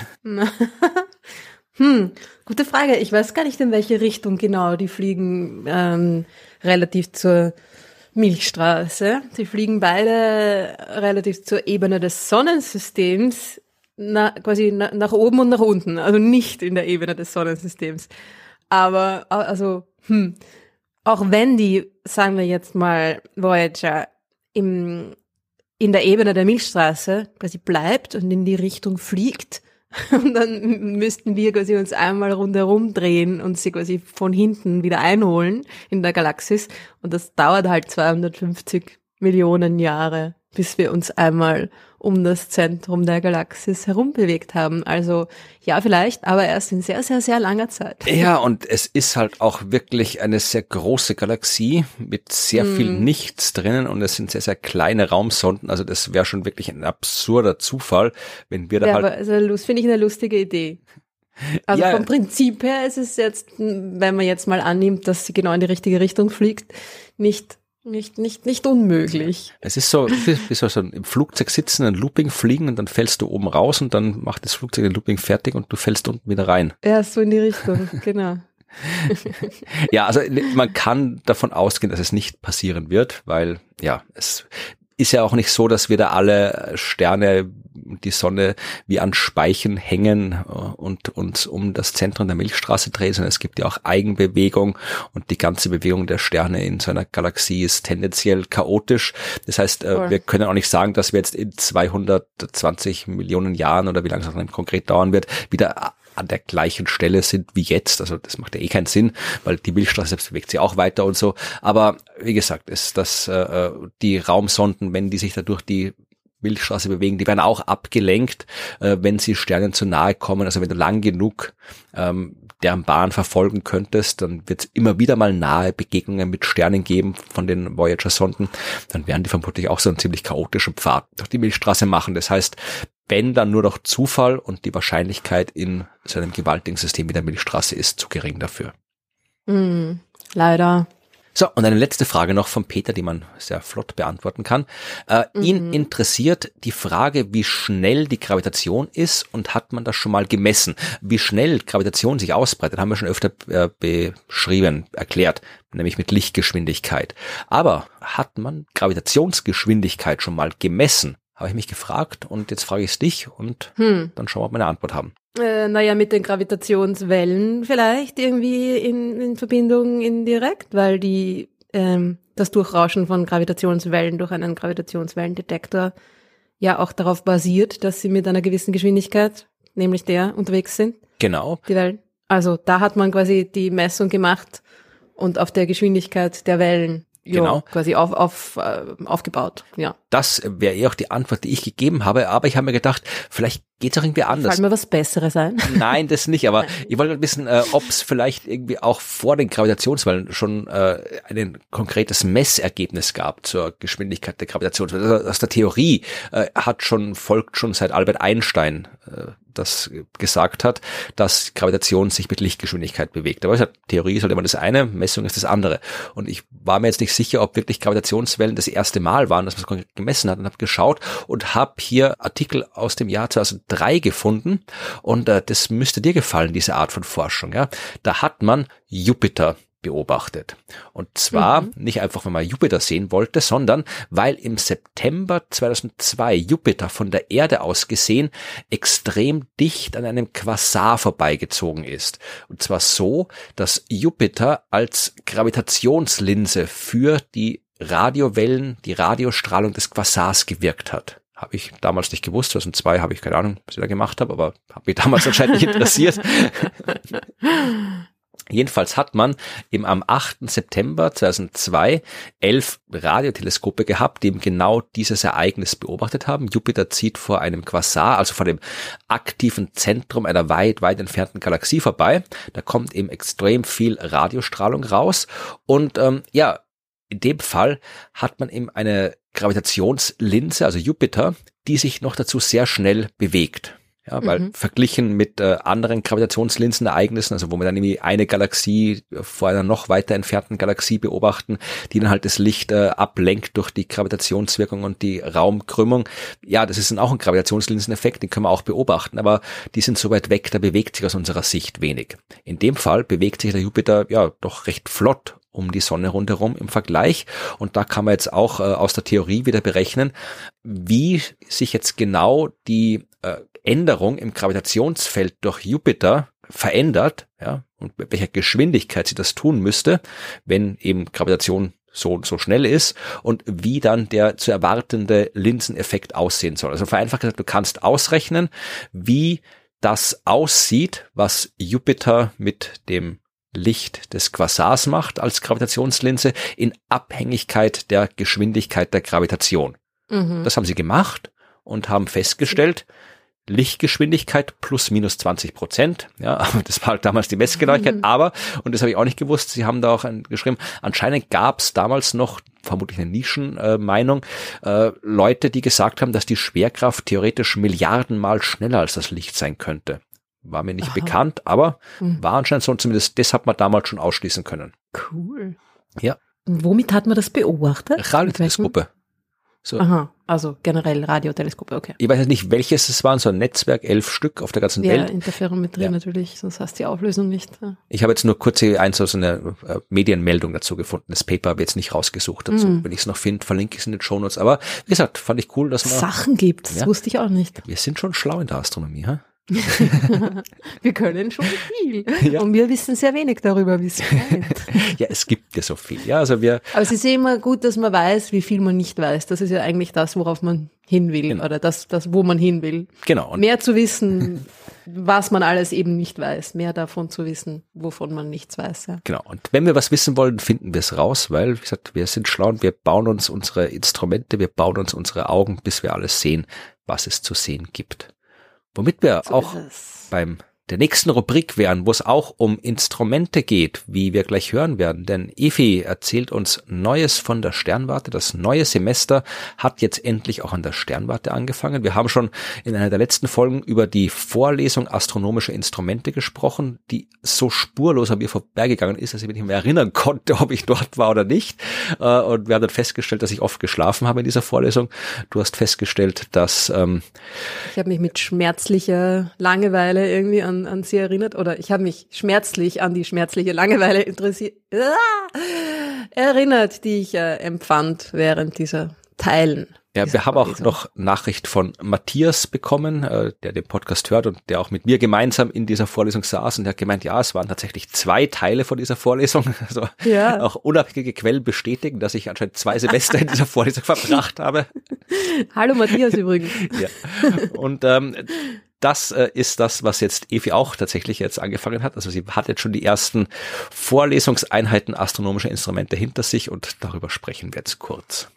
hm, gute Frage. Ich weiß gar nicht, in welche Richtung genau die fliegen ähm, relativ zur Milchstraße. Sie fliegen beide relativ zur Ebene des Sonnensystems, na, quasi na, nach oben und nach unten, also nicht in der Ebene des Sonnensystems. Aber, also, hm, auch wenn die, sagen wir jetzt mal, Voyager im, in der Ebene der Milchstraße quasi bleibt und in die Richtung fliegt, und dann müssten wir quasi uns einmal rundherum drehen und sie quasi von hinten wieder einholen in der Galaxis. Und das dauert halt 250 Millionen Jahre, bis wir uns einmal um das Zentrum der Galaxis herumbewegt haben. Also ja, vielleicht, aber erst in sehr, sehr, sehr langer Zeit. Ja, und es ist halt auch wirklich eine sehr große Galaxie mit sehr mm. viel Nichts drinnen und es sind sehr, sehr kleine Raumsonden. Also das wäre schon wirklich ein absurder Zufall, wenn wir da ja, halt. Aber also, finde ich eine lustige Idee. Also ja. vom Prinzip her ist es jetzt, wenn man jetzt mal annimmt, dass sie genau in die richtige Richtung fliegt, nicht nicht, nicht, nicht unmöglich. Es ist so, wie so, so im Flugzeug sitzen, ein Looping fliegen und dann fällst du oben raus und dann macht das Flugzeug den Looping fertig und du fällst unten wieder rein. Ja, so in die Richtung, genau. ja, also man kann davon ausgehen, dass es nicht passieren wird, weil ja, es ist ja auch nicht so, dass wir da alle Sterne die Sonne wie an Speichen hängen äh, und uns um das Zentrum der Milchstraße drehen, sondern es gibt ja auch Eigenbewegung und die ganze Bewegung der Sterne in so einer Galaxie ist tendenziell chaotisch. Das heißt, cool. Äh, wir können auch nicht sagen, dass wir jetzt in 220 Millionen Jahren oder wie lange es dann konkret dauern wird, wieder an der gleichen Stelle sind wie jetzt. Also das macht ja eh keinen Sinn, weil die Milchstraße selbst bewegt sich auch weiter und so. Aber wie gesagt, ist das äh, die Raumsonden, wenn die sich da durch die Milchstraße bewegen, die werden auch abgelenkt, äh, wenn sie Sternen zu nahe kommen. Also wenn du lang genug ähm, deren Bahn verfolgen könntest, dann wird es immer wieder mal nahe Begegnungen mit Sternen geben von den Voyager-Sonden. Dann werden die vermutlich auch so einen ziemlich chaotischen Pfad durch die Milchstraße machen. Das heißt, wenn dann nur noch Zufall und die Wahrscheinlichkeit in so einem gewaltigen System wie der Milchstraße ist zu gering dafür. Mm, leider. So, und eine letzte Frage noch von Peter, die man sehr flott beantworten kann. Äh, mhm. Ihn interessiert die Frage, wie schnell die Gravitation ist und hat man das schon mal gemessen? Wie schnell Gravitation sich ausbreitet, haben wir schon öfter äh, beschrieben, erklärt, nämlich mit Lichtgeschwindigkeit. Aber hat man Gravitationsgeschwindigkeit schon mal gemessen? Habe ich mich gefragt und jetzt frage ich es dich und hm. dann schauen wir, ob wir eine Antwort haben. Äh, naja, mit den Gravitationswellen vielleicht irgendwie in, in Verbindung indirekt, weil die ähm, das Durchrauschen von Gravitationswellen durch einen Gravitationswellendetektor ja auch darauf basiert, dass sie mit einer gewissen Geschwindigkeit, nämlich der, unterwegs sind. Genau. Die Wellen. Also da hat man quasi die Messung gemacht und auf der Geschwindigkeit der Wellen genau. quasi auf, auf, äh, aufgebaut. Ja. Das wäre eh auch die Antwort, die ich gegeben habe, aber ich habe mir gedacht, vielleicht geht es auch irgendwie anders. Fällt mir was Besseres ein? Nein, das nicht, aber ich wollte wissen, äh, ob es vielleicht irgendwie auch vor den Gravitationswellen schon äh, ein konkretes Messergebnis gab zur Geschwindigkeit der Gravitationswellen. Also aus der Theorie äh, hat schon, folgt schon seit Albert Einstein äh, das gesagt hat, dass Gravitation sich mit Lichtgeschwindigkeit bewegt. Aber ich sag, Theorie halt immer das eine, Messung ist das andere. Und ich war mir jetzt nicht sicher, ob wirklich Gravitationswellen das erste Mal waren, dass man es gemessen hat und habe geschaut und habe hier Artikel aus dem Jahr 2003 gefunden und äh, das müsste dir gefallen, diese Art von Forschung. Ja, Da hat man Jupiter beobachtet. Und zwar mhm. nicht einfach, wenn man Jupiter sehen wollte, sondern weil im September 2002 Jupiter von der Erde aus gesehen extrem dicht an einem Quasar vorbeigezogen ist. Und zwar so, dass Jupiter als Gravitationslinse für die Radiowellen, die Radiostrahlung des Quasars gewirkt hat. habe ich damals nicht gewusst. 2002 habe ich keine Ahnung, was ich da gemacht habe, aber habe mich damals anscheinend nicht interessiert. Jedenfalls hat man eben am 8. September 2002 elf Radioteleskope gehabt, die eben genau dieses Ereignis beobachtet haben. Jupiter zieht vor einem Quasar, also vor dem aktiven Zentrum einer weit, weit entfernten Galaxie vorbei. Da kommt eben extrem viel Radiostrahlung raus. Und ähm, ja, in dem Fall hat man eben eine Gravitationslinse, also Jupiter, die sich noch dazu sehr schnell bewegt. Ja, weil mhm. verglichen mit äh, anderen Gravitationslinsenereignissen, also wo wir dann irgendwie eine Galaxie vor einer noch weiter entfernten Galaxie beobachten, die dann halt das Licht äh, ablenkt durch die Gravitationswirkung und die Raumkrümmung. Ja, das ist dann auch ein Gravitationslinseneffekt, den können wir auch beobachten, aber die sind so weit weg, da bewegt sich aus unserer Sicht wenig. In dem Fall bewegt sich der Jupiter ja doch recht flott um die Sonne rundherum im Vergleich. Und da kann man jetzt auch äh, aus der Theorie wieder berechnen, wie sich jetzt genau die äh, Änderung im Gravitationsfeld durch Jupiter verändert, ja, und mit welcher Geschwindigkeit sie das tun müsste, wenn eben Gravitation so, so schnell ist und wie dann der zu erwartende Linseneffekt aussehen soll. Also vereinfacht gesagt, du kannst ausrechnen, wie das aussieht, was Jupiter mit dem Licht des Quasars macht als Gravitationslinse in Abhängigkeit der Geschwindigkeit der Gravitation. Mhm. Das haben sie gemacht und haben festgestellt, Lichtgeschwindigkeit plus minus 20 Prozent. Ja, das war halt damals die Messgenauigkeit. Mhm. Aber, und das habe ich auch nicht gewusst, sie haben da auch geschrieben, anscheinend gab es damals noch, vermutlich eine Nischenmeinung, äh, äh, Leute, die gesagt haben, dass die Schwerkraft theoretisch Milliardenmal schneller als das Licht sein könnte. War mir nicht Aha. bekannt, aber mhm. war anscheinend so, zumindest das hat man damals schon ausschließen können. Cool. Ja. Und womit hat man das beobachtet? Radioteleskope. So. Aha, also generell Radioteleskope, okay. Ich weiß jetzt nicht, welches es waren, so ein Netzwerk, elf Stück auf der ganzen ja, Welt. Interferometrie ja. natürlich, sonst hast du die Auflösung nicht. Ja. Ich habe jetzt nur kurze eins so eine äh, Medienmeldung dazu gefunden. Das Paper habe ich jetzt nicht rausgesucht dazu. Mhm. Wenn ich es noch finde, verlinke ich es in den Shownotes. Aber wie gesagt, fand ich cool, dass man Sachen gibt. Das wusste ich auch nicht. Wir sind schon schlau in der Astronomie, ha? wir können schon viel. Ja. Und wir wissen sehr wenig darüber, wie es meint. ja, es gibt ja so viel. Ja, also wir. Aber es ist ja immer gut, dass man weiß, wie viel man nicht weiß. Das ist ja eigentlich das, worauf man hin will genau. oder das, das, wo man hin will. Genau. Und Mehr zu wissen, was man alles eben nicht weiß. Mehr davon zu wissen, wovon man nichts weiß. Ja. Genau. Und wenn wir was wissen wollen, finden wir es raus, weil, wie gesagt, wir sind schlau und wir bauen uns unsere Instrumente, wir bauen uns unsere Augen, bis wir alles sehen, was es zu sehen gibt. Womit wir so auch beim der nächsten Rubrik wären, wo es auch um Instrumente geht, wie wir gleich hören werden. Denn Efi erzählt uns Neues von der Sternwarte. Das neue Semester hat jetzt endlich auch an der Sternwarte angefangen. Wir haben schon in einer der letzten Folgen über die Vorlesung astronomische Instrumente gesprochen, die so spurlos an mir vorbeigegangen ist, dass ich mich nicht mehr erinnern konnte, ob ich dort war oder nicht. Äh, und wir haben dann festgestellt, dass ich oft geschlafen habe in dieser Vorlesung. Du hast festgestellt, dass ähm, ich habe mich mit schmerzlicher Langeweile irgendwie an an, an sie erinnert oder ich habe mich schmerzlich an die schmerzliche Langeweile interessiert, ah, erinnert, die ich äh, empfand während dieser Teilen. Ja, wir haben auch noch Nachricht von Matthias bekommen, äh, der den Podcast hört und der auch mit mir gemeinsam in dieser Vorlesung saß und der hat gemeint, ja, es waren tatsächlich zwei Teile von dieser Vorlesung. Also ja. auch unabhängige Quellen bestätigen, dass ich anscheinend zwei Semester in dieser Vorlesung verbracht habe. Hallo Matthias übrigens. Ja. Und ähm, das äh, ist das, was jetzt Evi auch tatsächlich jetzt angefangen hat. Also sie hat jetzt schon die ersten Vorlesungseinheiten astronomischer Instrumente hinter sich und darüber sprechen wir jetzt kurz.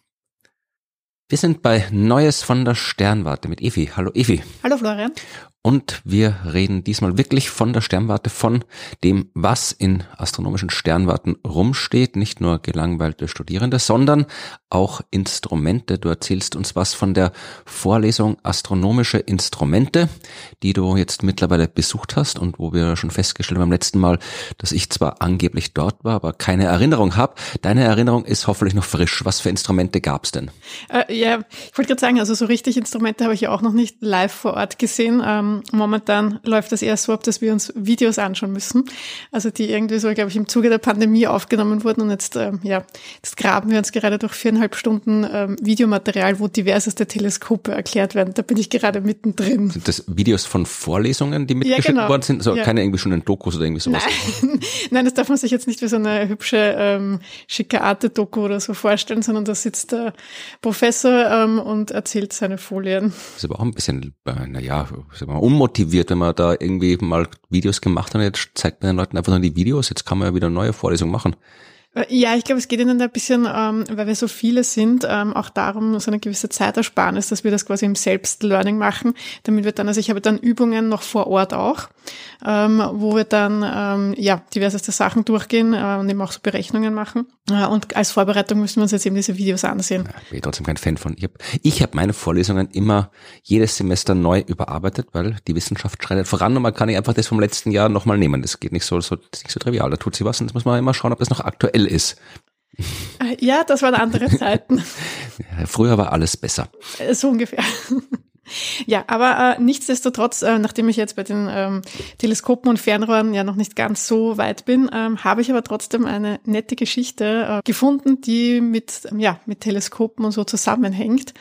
Wir sind bei Neues von der Sternwarte mit Evi. Hallo Evi. Hallo Florian. Und wir reden diesmal wirklich von der Sternwarte, von dem, was in astronomischen Sternwarten rumsteht. Nicht nur gelangweilte Studierende, sondern auch Instrumente. Du erzählst uns was von der Vorlesung Astronomische Instrumente, die du jetzt mittlerweile besucht hast und wo wir schon festgestellt haben beim letzten Mal, dass ich zwar angeblich dort war, aber keine Erinnerung habe. Deine Erinnerung ist hoffentlich noch frisch. Was für Instrumente gab's denn? Äh, ja, ich wollte gerade sagen, also so richtig Instrumente habe ich ja auch noch nicht live vor Ort gesehen. Ähm ähm, momentan läuft das eher so ab, dass wir uns Videos anschauen müssen. Also die irgendwie so, glaube ich, im Zuge der Pandemie aufgenommen wurden und jetzt, ähm, ja, jetzt graben wir uns gerade durch viereinhalb Stunden ähm, Videomaterial, wo diverseste Teleskope erklärt werden. Da bin ich gerade mittendrin. Sind das Videos von Vorlesungen, die mitgeschickt ja, genau. worden sind? Also ja. keine irgendwie schon in Dokus oder irgendwie sowas? Nein. Nein, das darf man sich jetzt nicht wie so eine hübsche, ähm, schicke Arte-Doku oder so vorstellen, sondern da sitzt der Professor ähm, und erzählt seine Folien. Das ist aber auch ein bisschen, äh, naja, unmotiviert, wenn man da irgendwie mal Videos gemacht hat jetzt zeigt man den Leuten einfach nur die Videos, jetzt kann man ja wieder neue Vorlesungen machen. Ja, ich glaube, es geht ihnen ein bisschen, ähm, weil wir so viele sind, ähm, auch darum, so eine gewisse Zeitersparnis, dass wir das quasi im Selbstlearning machen, damit wir dann, also ich habe dann Übungen noch vor Ort auch, ähm, wo wir dann ähm, ja diverseste Sachen durchgehen äh, und eben auch so Berechnungen machen. Äh, und als Vorbereitung müssen wir uns jetzt eben diese Videos ansehen. Ja, bin ich trotzdem kein Fan von. Ich habe ich hab meine Vorlesungen immer jedes Semester neu überarbeitet, weil die Wissenschaft schreitet voran und man kann nicht einfach das vom letzten Jahr nochmal nehmen. Das geht nicht so, so, nicht so trivial. Da tut sie was und das muss man immer schauen, ob das noch aktuell ist. Äh, ja, das waren andere Zeiten. Früher war alles besser. Äh, so ungefähr. Ja, aber äh, nichtsdestotrotz, äh, nachdem ich jetzt bei den ähm, Teleskopen und Fernrohren ja noch nicht ganz so weit bin, ähm, habe ich aber trotzdem eine nette Geschichte äh, gefunden, die mit, ja, mit Teleskopen und so zusammenhängt.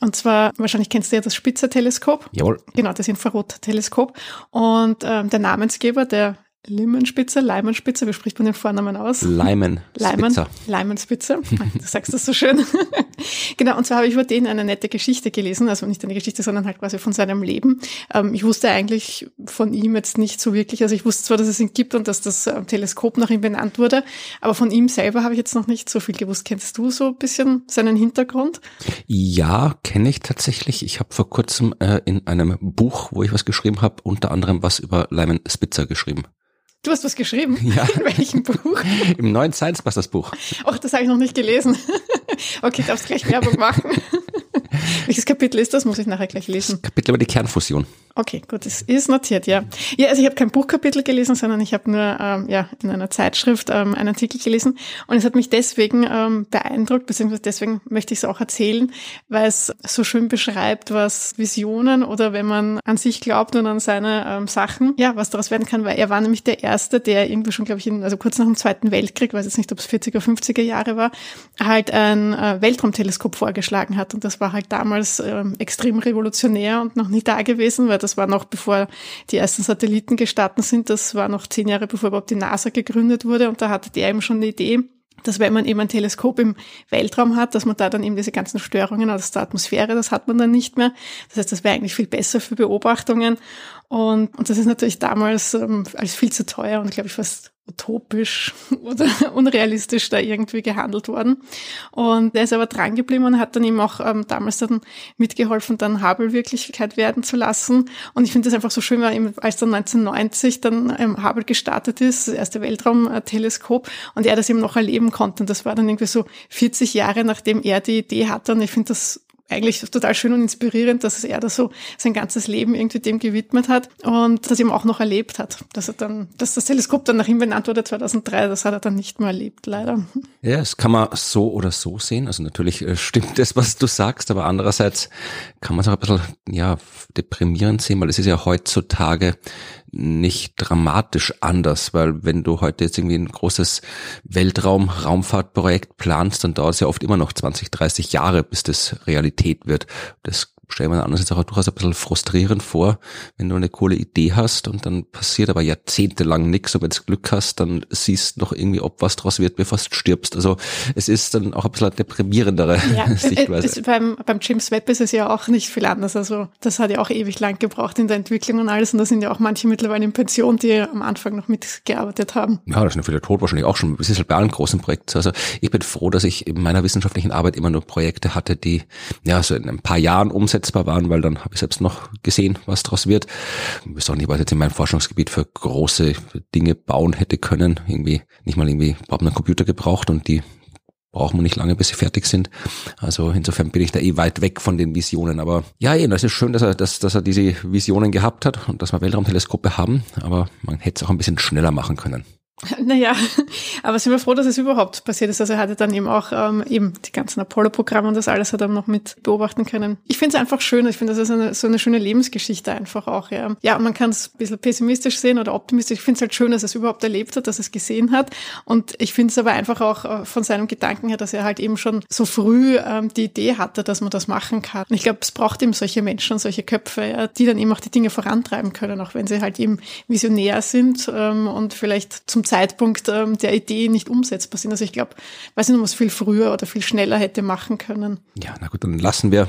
Und zwar, wahrscheinlich kennst du ja das Spitzer-Teleskop. Jawohl. Genau, das Infrarot-Teleskop. Und ähm, der Namensgeber, der Limenspitze, Leimenspitze, wie spricht man den Vornamen aus? Leimen. Leimen. Leimenspitze. Du sagst das so schön. genau, und zwar habe ich über den eine nette Geschichte gelesen, also nicht eine Geschichte, sondern halt quasi von seinem Leben. Ähm, ich wusste eigentlich von ihm jetzt nicht so wirklich, also ich wusste zwar, dass es ihn gibt und dass das ähm, Teleskop nach ihm benannt wurde, aber von ihm selber habe ich jetzt noch nicht so viel gewusst. Kennst du so ein bisschen seinen Hintergrund? Ja, kenne ich tatsächlich. Ich habe vor kurzem äh, in einem Buch, wo ich was geschrieben habe, unter anderem was über Leimen Spitzer geschrieben. Du hast was geschrieben? Ja. In welchem Buch? Im neuen Science Busters Buch. Ach, das habe ich noch nicht gelesen. Okay, darfst gleich Werbung machen. Welches Kapitel ist das? Muss ich nachher gleich lesen. Das Kapitel über die Kernfusion. Okay, gut, es ist notiert, ja. Ja, also ich habe kein Buchkapitel gelesen, sondern ich habe nur ähm, ja in einer Zeitschrift ähm, einen Artikel gelesen und es hat mich deswegen ähm, beeindruckt, beziehungsweise deswegen möchte ich es auch erzählen, weil es so schön beschreibt, was Visionen oder wenn man an sich glaubt und an seine ähm, Sachen, ja, was daraus werden kann, weil er war nämlich der Erste, der irgendwie schon, glaube ich, in, also kurz nach dem Zweiten Weltkrieg, weiß jetzt nicht, ob es 40er, 50er Jahre war, halt ein äh, Weltraumteleskop vorgeschlagen hat und das war halt damals ähm, extrem revolutionär und noch nie da gewesen, weil das war noch bevor die ersten Satelliten gestartet sind. Das war noch zehn Jahre bevor überhaupt die NASA gegründet wurde. Und da hatte der eben schon eine Idee, dass wenn man eben ein Teleskop im Weltraum hat, dass man da dann eben diese ganzen Störungen aus der Atmosphäre, das hat man dann nicht mehr. Das heißt, das wäre eigentlich viel besser für Beobachtungen. Und, und das ist natürlich damals ähm, als viel zu teuer und glaube ich fast utopisch oder unrealistisch da irgendwie gehandelt worden. Und er ist aber dran geblieben und hat dann eben auch ähm, damals dann mitgeholfen, dann Hubble Wirklichkeit werden zu lassen. Und ich finde das einfach so schön, weil eben, als dann 1990 dann ähm, Hubble gestartet ist, das erste Weltraumteleskop, und er das eben noch erleben konnte. Und das war dann irgendwie so 40 Jahre, nachdem er die Idee hatte. Und ich finde das eigentlich total schön und inspirierend, dass er da so sein ganzes Leben irgendwie dem gewidmet hat und das eben auch noch erlebt hat. Dass er dann, dass das Teleskop dann nach ihm benannt wurde 2003, das hat er dann nicht mehr erlebt, leider. Ja, das kann man so oder so sehen. Also natürlich äh, stimmt das, was du sagst, aber andererseits kann man es auch ein bisschen, ja, deprimierend sehen, weil es ist ja heutzutage nicht dramatisch anders, weil wenn du heute jetzt irgendwie ein großes Weltraum-Raumfahrtprojekt planst, dann dauert es ja oft immer noch 20, 30 Jahre, bis das Realität wird. Das stelle mir andererseits auch durchaus ein bisschen frustrierend vor, wenn du eine coole Idee hast und dann passiert aber jahrzehntelang nichts und wenn du Glück hast, dann siehst du noch irgendwie, ob was draus wird, bevor du stirbst. Also es ist dann auch ein bisschen deprimierendere ja, Sichtweise. Es, beim, beim James Webb ist es ja auch nicht viel anders. Also das hat ja auch ewig lang gebraucht in der Entwicklung und alles und da sind ja auch manche mittlerweile in Pension, die am Anfang noch mitgearbeitet haben. Ja, das sind viele tot wahrscheinlich auch schon. Es ist halt bei allen großen Projekten. Also ich bin froh, dass ich in meiner wissenschaftlichen Arbeit immer nur Projekte hatte, die ja so in ein paar Jahren umsetzen umsetzbar waren, weil dann habe ich selbst noch gesehen, was daraus wird. Ich weiß auch nicht, was jetzt in meinem Forschungsgebiet für große Dinge bauen hätte können. Irgendwie nicht mal irgendwie überhaupt einen Computer gebraucht und die brauchen wir nicht lange, bis sie fertig sind. Also insofern bin ich da eh weit weg von den Visionen. Aber ja, eben, das ist schön, dass er, dass, dass er diese Visionen gehabt hat und dass wir Weltraumteleskope haben, aber man hätte es auch ein bisschen schneller machen können. Naja, aber sind wir froh, dass es überhaupt passiert ist. Also er hatte dann eben auch ähm, eben die ganzen Apollo-Programme und das alles hat er noch mit beobachten können. Ich finde es einfach schön. Ich finde, das ist eine, so eine schöne Lebensgeschichte einfach auch. Ja, ja man kann es ein bisschen pessimistisch sehen oder optimistisch. Ich finde es halt schön, dass er es überhaupt erlebt hat, dass er es gesehen hat. Und ich finde es aber einfach auch äh, von seinem Gedanken her, dass er halt eben schon so früh ähm, die Idee hatte, dass man das machen kann. Und ich glaube, es braucht eben solche Menschen und solche Köpfe, ja, die dann eben auch die Dinge vorantreiben können, auch wenn sie halt eben visionär sind ähm, und vielleicht zum Zeitpunkt ähm, der Idee nicht umsetzbar sind. Also ich glaube, weiß nicht, was viel früher oder viel schneller hätte machen können. Ja, na gut, dann lassen wir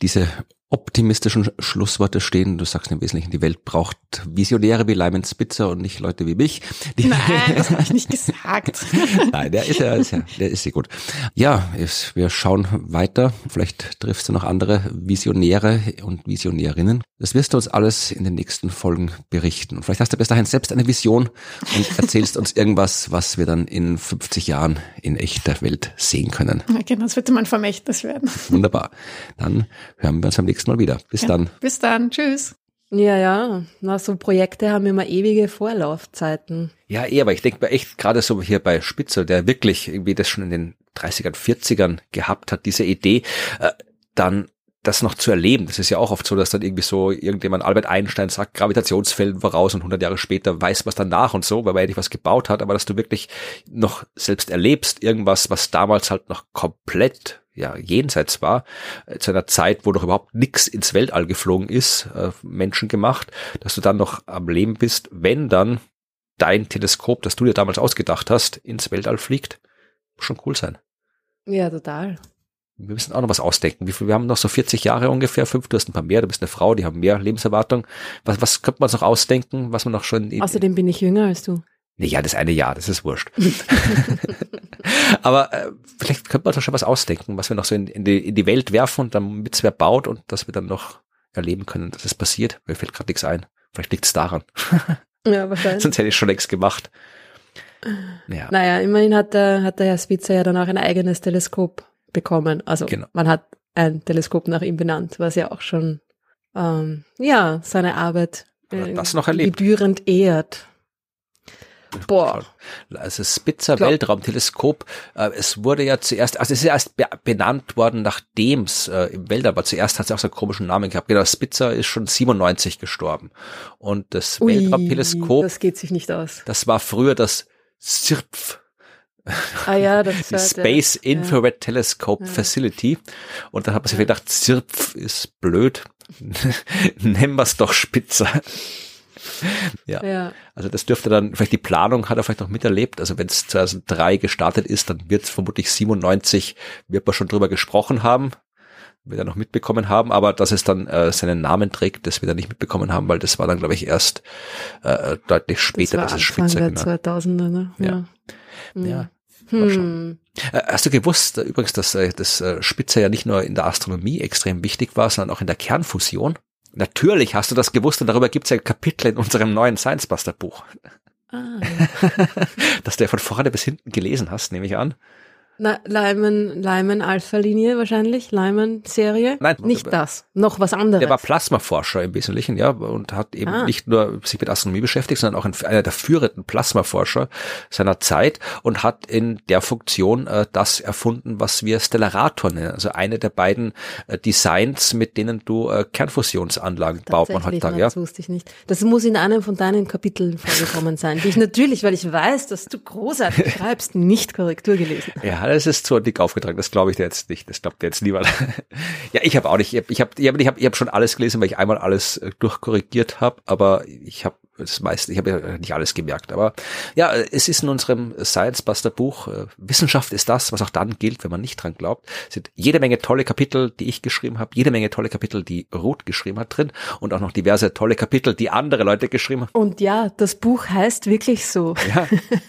diese optimistischen Schlussworte stehen. Du sagst im Wesentlichen, die Welt braucht Visionäre wie Lyman Spitzer und nicht Leute wie mich. Die Nein, das habe ich nicht gesagt. Nein, der ist ja, ist ja der ist sehr gut. Ja, ist, wir schauen weiter. Vielleicht triffst du noch andere Visionäre und Visionärinnen. Das wirst du uns alles in den nächsten Folgen berichten. Und vielleicht hast du bis dahin selbst eine Vision und erzählst uns irgendwas, was wir dann in 50 Jahren in echter Welt sehen können. Ja, genau, das wird mein Vermächtnis werden. Wunderbar. Dann hören wir uns am nächsten nächsten Mal wieder. Bis ja, dann. Bis dann. Tschüss. Ja, ja. Na, so Projekte haben immer ewige Vorlaufzeiten. Ja, eh, aber ich denke mir echt gerade so hier bei Spitzer, der wirklich irgendwie das schon in den 30ern, 40ern gehabt hat, diese Idee, äh, dann das noch zu erleben. Das ist ja auch oft so, dass dann irgendwie so irgendjemand, Albert Einstein sagt, Gravitationsfeld voraus und 100 Jahre später weiß was danach und so, weil man endlich was gebaut hat, aber dass du wirklich noch selbst erlebst, irgendwas, was damals halt noch komplett ja, jenseits war, äh, zu einer Zeit, wo doch überhaupt nichts ins Weltall geflogen ist, äh, Menschen gemacht, dass du dann noch am Leben bist, wenn dann dein Teleskop, das du dir damals ausgedacht hast, ins Weltall fliegt, schon cool sein. Ja, total. Wir müssen auch noch was ausdenken. Wie viel, wir haben noch so 40 Jahre ungefähr, fünf, du hast ein paar mehr, du bist eine Frau, die haben mehr Lebenserwartung. Was, was könnte man noch ausdenken, was man noch schon... Außerdem bin ich jünger als du. Ja, das eine Jahr, das ist wurscht. Aber äh, vielleicht könnte man doch schon was ausdenken, was wir noch so in, in, die, in die Welt werfen und dann mit wer baut und dass wir dann noch erleben können, dass es passiert. Mir fällt gerade nichts ein. Vielleicht liegt es daran. ja, wahrscheinlich. Sonst hätte ich schon längst gemacht. Ja. Naja, immerhin hat der, hat der Herr Spitzer ja dann auch ein eigenes Teleskop bekommen. Also genau. man hat ein Teleskop nach ihm benannt, was ja auch schon ähm, ja seine Arbeit äh, das noch erlebt. gebührend ehrt. Boah. Also Spitzer Glaub. Weltraumteleskop, äh, es wurde ja zuerst, also es ist ja erst benannt worden, nachdem es äh, im Weltall war. Zuerst hat es auch so einen komischen Namen gehabt. Genau, Spitzer ist schon 97 gestorben. Und das Ui, Weltraumteleskop. Das geht sich nicht aus. Das war früher das SIRPF. Ah ja, das die Space der, Infrared ja. Telescope ja. Facility. Und dann hat man sich gedacht, SIRPF ist blöd. Nennen wir es doch Spitzer. ja. ja. Also das dürfte dann, vielleicht die Planung hat er vielleicht noch miterlebt. Also wenn es 2003 gestartet ist, dann wird es vermutlich 97, wird man schon drüber gesprochen haben, wird er noch mitbekommen haben, aber dass es dann äh, seinen Namen trägt, das wir dann nicht mitbekommen haben, weil das war dann, glaube ich, erst äh, deutlich später, das dass es Spitze der 2000er, ne? Ja. Ja. Ja. Hm. Äh, hast du gewusst, äh, übrigens, dass äh, das Spitze ja nicht nur in der Astronomie extrem wichtig war, sondern auch in der Kernfusion? Natürlich hast du das gewusst und darüber gibt es ein Kapitel in unserem neuen Science Buster Buch. Ah. das du ja von vorne bis hinten gelesen hast, nehme ich an. Lyman, Lyman Alpha-Linie wahrscheinlich, Lyman-Serie? Nein. Nicht das, noch was anderes. Der war Plasmaforscher im Wesentlichen, ja, und hat eben ah. nicht nur sich mit Astronomie beschäftigt, sondern auch einer der führenden Plasmaforscher seiner Zeit und hat in der Funktion äh, das erfunden, was wir Stellarator nennen, also eine der beiden äh, Designs, mit denen du äh, Kernfusionsanlagen baut man heutzutage. Ja. Das wusste ich nicht. Das muss in einem von deinen Kapiteln vorgekommen sein, die ich natürlich, weil ich weiß, dass du großartig schreibst, nicht Korrektur gelesen habe. Ja, das ist zu dick aufgetragen. Das glaube ich dir jetzt nicht. Das glaubt dir jetzt niemand. ja, ich habe auch nicht. Ich habe, ich habe, ich habe, ich hab schon alles gelesen, weil ich einmal alles äh, durchkorrigiert habe. Aber ich habe das meiste, ich habe ja nicht alles gemerkt. Aber ja, es ist in unserem Science Buster Buch. Äh, Wissenschaft ist das, was auch dann gilt, wenn man nicht dran glaubt. Es sind jede Menge tolle Kapitel, die ich geschrieben habe, jede Menge tolle Kapitel, die Ruth geschrieben hat drin und auch noch diverse tolle Kapitel, die andere Leute geschrieben haben. Und ja, das Buch heißt wirklich so. Ja,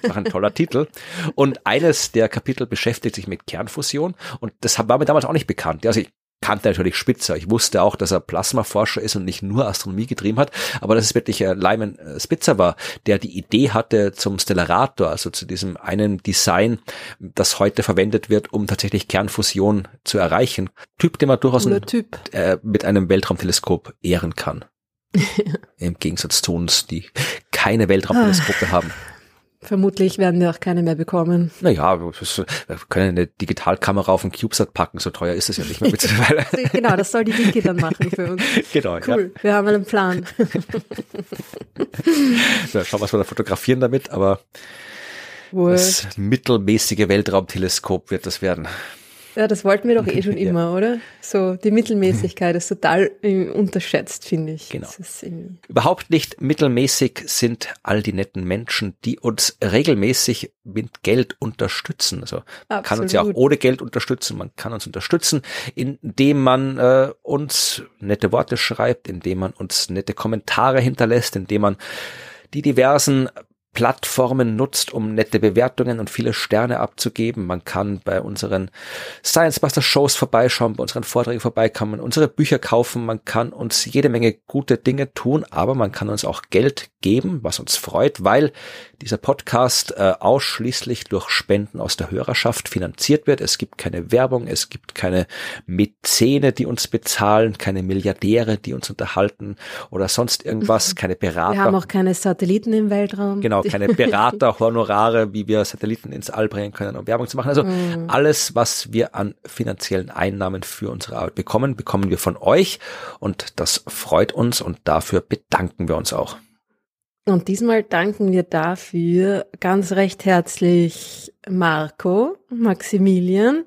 auch ein toller Titel. Und eines der Kapitel beschäftigt sich mit Kernfusion und das war mir damals auch nicht bekannt. Also ich kannte natürlich Spitzer. Ich wusste auch, dass er Plasmaforscher ist und nicht nur Astronomie getrieben hat, aber dass es wirklich äh, Lyman äh, Spitzer war, der die Idee hatte zum Stellarator, also zu diesem einen Design, das heute verwendet wird, um tatsächlich Kernfusion zu erreichen. Typ, den man durchaus ein, äh, mit einem Weltraumteleskop ehren kann. Im Gegensatz zu uns, die keine Weltraumteleskope haben. Vermutlich werden wir auch keine mehr bekommen. Naja, wir können eine Digitalkamera auf den CubeSat packen, so teuer ist es ja nicht mehr mittlerweile. genau, das soll die Digi dann machen für uns. Genau, cool. Ja. Wir haben einen Plan. so, schauen, was wir da fotografieren damit, aber Wurscht. das mittelmäßige Weltraumteleskop wird das werden. Ja, das wollten wir doch eh schon immer, ja. oder? So, die Mittelmäßigkeit ist total äh, unterschätzt, finde ich. Genau. Überhaupt nicht mittelmäßig sind all die netten Menschen, die uns regelmäßig mit Geld unterstützen. Also man kann uns ja auch ohne Geld unterstützen, man kann uns unterstützen, indem man äh, uns nette Worte schreibt, indem man uns nette Kommentare hinterlässt, indem man die diversen Plattformen nutzt, um nette Bewertungen und viele Sterne abzugeben. Man kann bei unseren Science Buster Shows vorbeischauen, bei unseren Vorträgen vorbeikommen, unsere Bücher kaufen. Man kann uns jede Menge gute Dinge tun, aber man kann uns auch Geld geben, was uns freut, weil dieser Podcast äh, ausschließlich durch Spenden aus der Hörerschaft finanziert wird. Es gibt keine Werbung, es gibt keine Mäzene, die uns bezahlen, keine Milliardäre, die uns unterhalten oder sonst irgendwas, keine Berater. Wir haben auch keine Satelliten im Weltraum. Genau, keine Berater, Honorare, wie wir Satelliten ins All bringen können, um Werbung zu machen. Also mhm. alles, was wir an finanziellen Einnahmen für unsere Arbeit bekommen, bekommen wir von euch und das freut uns und dafür bedanken wir uns auch. Und diesmal danken wir dafür ganz recht herzlich Marco, Maximilian,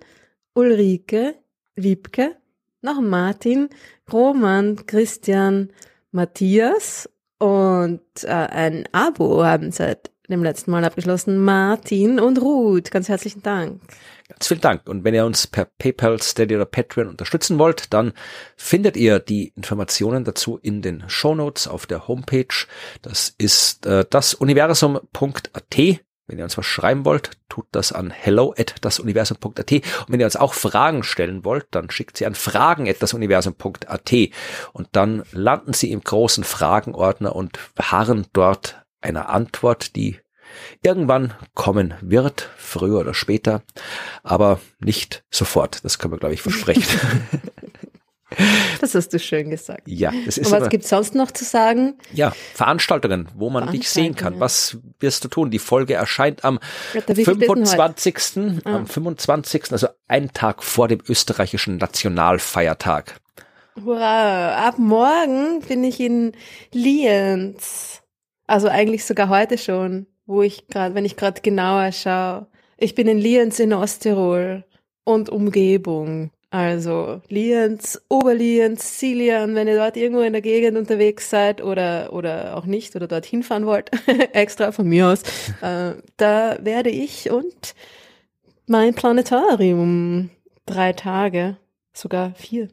Ulrike, Wiebke, noch Martin, Roman, Christian, Matthias und äh, ein Abo haben seit dem letzten Mal abgeschlossen. Martin und Ruth, ganz herzlichen Dank. Ganz vielen Dank. Und wenn ihr uns per PayPal, Steady oder Patreon unterstützen wollt, dann findet ihr die Informationen dazu in den Show Notes auf der Homepage. Das ist äh, dasuniversum.at. Wenn ihr uns was schreiben wollt, tut das an hello at dasuniversum.at. Und wenn ihr uns auch Fragen stellen wollt, dann schickt sie an fragen at dasuniversum.at. Und dann landen sie im großen Fragenordner und harren dort einer Antwort, die irgendwann kommen wird, früher oder später, aber nicht sofort. Das können wir, glaube ich, versprechen. Das hast du schön gesagt. Ja, das ist. Und was gibt's sonst noch zu sagen? Ja, Veranstaltungen, wo man dich sehen kann. Was wirst du tun? Die Folge erscheint am ja, 25. Ah. Am 25. Also einen Tag vor dem österreichischen Nationalfeiertag. Hurra! Ab morgen bin ich in Lienz. Also eigentlich sogar heute schon wo ich gerade, wenn ich gerade genauer schaue. Ich bin in Lienz in Osttirol und Umgebung. Also Lienz, Oberlienz, Silian, wenn ihr dort irgendwo in der Gegend unterwegs seid oder, oder auch nicht oder dorthin fahren wollt, extra von mir aus, äh, da werde ich und mein Planetarium drei Tage, sogar vier,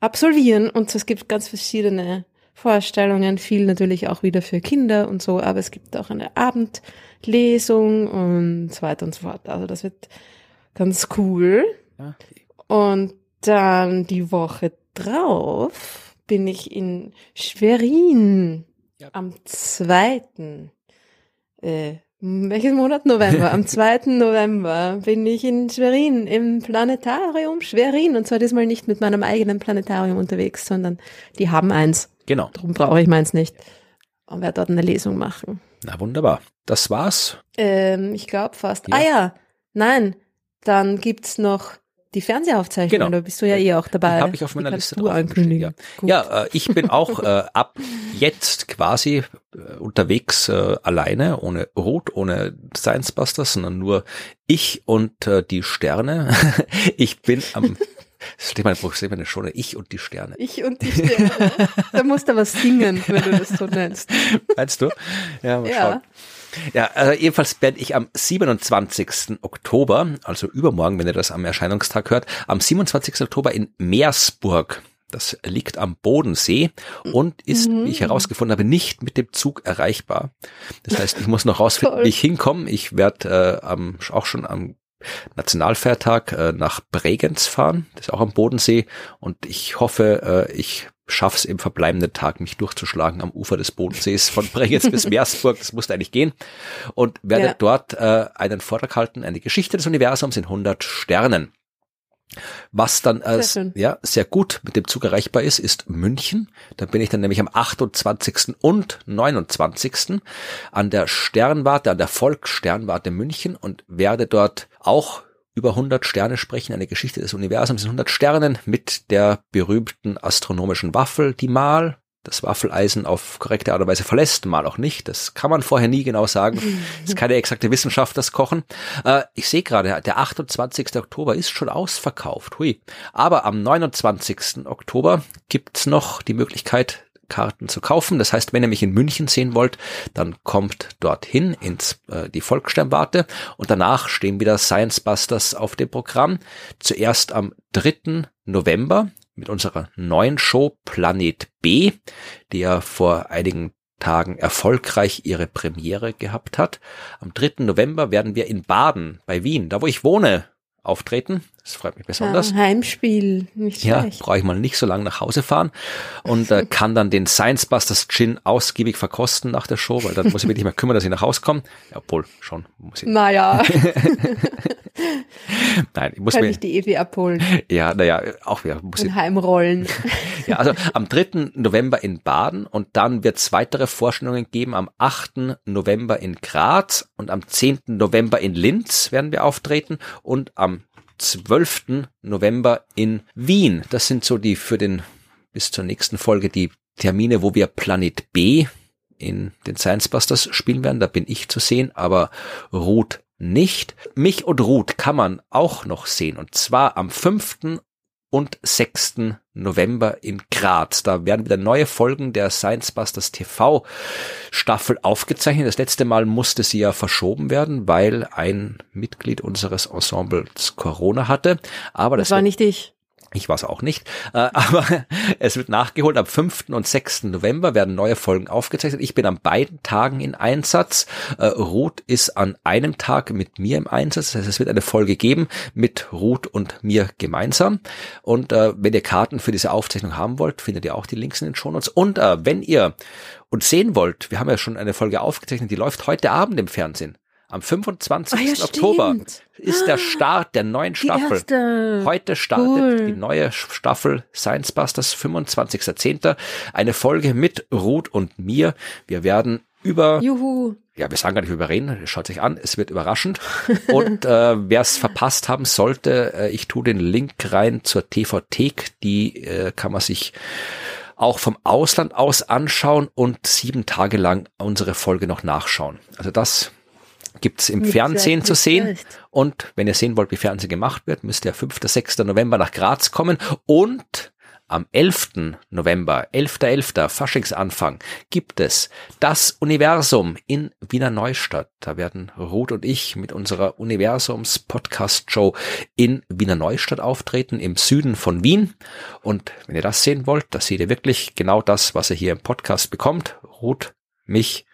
absolvieren. Und es gibt ganz verschiedene Vorstellungen, viel natürlich auch wieder für Kinder und so, aber es gibt auch eine Abendlesung und so weiter und so fort. Also das wird ganz cool. Ja. Und dann die Woche drauf bin ich in Schwerin ja. am zweiten. Äh, welches Monat? November. Am 2. November bin ich in Schwerin im Planetarium Schwerin und zwar diesmal nicht mit meinem eigenen Planetarium unterwegs, sondern die haben eins. Genau. Darum brauche ich meins nicht. Und werde dort eine Lesung machen. Na wunderbar. Das war's. Ähm, ich glaube fast. Ja. Ah ja, nein. Dann gibt's noch die Fernsehaufzeichnung, genau. da bist du ja eh auch dabei. Habe ich auf meiner Liste drauf ankündigen. Ja, ja äh, ich bin auch äh, ab jetzt quasi äh, unterwegs äh, alleine, ohne Ruth, ohne Science Busters, sondern nur ich und äh, die Sterne. ich bin am steht mein Buch, steht meine schon, ich und die Sterne. Ich und die Sterne. da musst du was singen, wenn du das so nennst. Meinst du? Ja, mal ja. schauen. Ja, also jedenfalls werde ich am 27. Oktober, also übermorgen, wenn ihr das am Erscheinungstag hört, am 27. Oktober in Meersburg das liegt am Bodensee und ist, mhm. wie ich herausgefunden habe, nicht mit dem Zug erreichbar. Das heißt, ich muss noch rausfinden, wie ich hinkomme. Ich werde äh, am, auch schon am Nationalfeiertag äh, nach Bregenz fahren, das ist auch am Bodensee und ich hoffe, äh, ich schaff's im verbleibenden Tag, mich durchzuschlagen am Ufer des Bodensees von Bregenz bis Meersburg, das musste eigentlich gehen und werde ja. dort äh, einen Vortrag halten, eine Geschichte des Universums in 100 Sternen. Was dann als sehr ja sehr gut mit dem Zug erreichbar ist, ist München. Da bin ich dann nämlich am 28. und 29. an der Sternwarte, an der Volkssternwarte München und werde dort auch über 100 Sterne sprechen, eine Geschichte des Universums in 100 Sternen mit der berühmten astronomischen Waffel, die mal das Waffeleisen auf korrekte Art und Weise verlässt, mal auch nicht. Das kann man vorher nie genau sagen. Das ist keine exakte Wissenschaft, das Kochen. Äh, ich sehe gerade, der 28. Oktober ist schon ausverkauft. Hui. Aber am 29. Oktober gibt's noch die Möglichkeit, Karten zu kaufen. Das heißt, wenn ihr mich in München sehen wollt, dann kommt dorthin ins äh, die Volkssternwarte und danach stehen wieder Science Busters auf dem Programm. Zuerst am 3. November mit unserer neuen Show Planet B, die ja vor einigen Tagen erfolgreich ihre Premiere gehabt hat. Am 3. November werden wir in Baden bei Wien, da wo ich wohne, auftreten. Das freut mich besonders. Ja, Heimspiel, nicht Ja, brauche ich mal nicht so lange nach Hause fahren und äh, kann dann den Science Busters Gin ausgiebig verkosten nach der Show, weil dann muss ich mich nicht mehr kümmern, dass ich nach Hause komme. Ja, obwohl, schon muss ich. Naja. Nein, ich muss Kann mir. ich die Evi abholen. Ja, naja, auch wieder. Muss und heimrollen. ja, also am 3. November in Baden und dann wird es weitere Vorstellungen geben am 8. November in Graz und am 10. November in Linz werden wir auftreten und am 12. November in Wien. Das sind so die für den bis zur nächsten Folge die Termine, wo wir Planet B in den Science Busters spielen werden. Da bin ich zu sehen, aber Ruth nicht. Mich und Ruth kann man auch noch sehen und zwar am 5 und 6. November in Graz. Da werden wieder neue Folgen der Science Busters TV Staffel aufgezeichnet. Das letzte Mal musste sie ja verschoben werden, weil ein Mitglied unseres Ensembles Corona hatte. Aber das, das war nicht ich. Ich weiß auch nicht. Äh, aber es wird nachgeholt. Am 5. und 6. November werden neue Folgen aufgezeichnet. Ich bin an beiden Tagen in Einsatz. Äh, Ruth ist an einem Tag mit mir im Einsatz. Das heißt, es wird eine Folge geben mit Ruth und mir gemeinsam. Und äh, wenn ihr Karten für diese Aufzeichnung haben wollt, findet ihr auch die Links in den Shownotes. Und wenn ihr uns sehen wollt, wir haben ja schon eine Folge aufgezeichnet, die läuft heute Abend im Fernsehen. Am 25. Ah, ja, Oktober ist der Start der neuen Staffel. Heute startet cool. die neue Staffel Science Busters, 25.10. Eine Folge mit Ruth und mir. Wir werden über Juhu. Ja, wir sagen gar nicht über reden, schaut sich an, es wird überraschend. Und äh, wer es verpasst haben sollte, äh, ich tue den Link rein zur TV-Thek, die äh, kann man sich auch vom Ausland aus anschauen und sieben Tage lang unsere Folge noch nachschauen. Also das gibt's im Nicht Fernsehen zu sehen. Und wenn ihr sehen wollt, wie Fernsehen gemacht wird, müsst ihr 5. 6. November nach Graz kommen und am 11. November, 11.11., .11., Faschingsanfang, gibt es das Universum in Wiener Neustadt. Da werden Ruth und ich mit unserer Universums-Podcast-Show in Wiener Neustadt auftreten, im Süden von Wien. Und wenn ihr das sehen wollt, da seht ihr wirklich genau das, was ihr hier im Podcast bekommt. Ruth, mich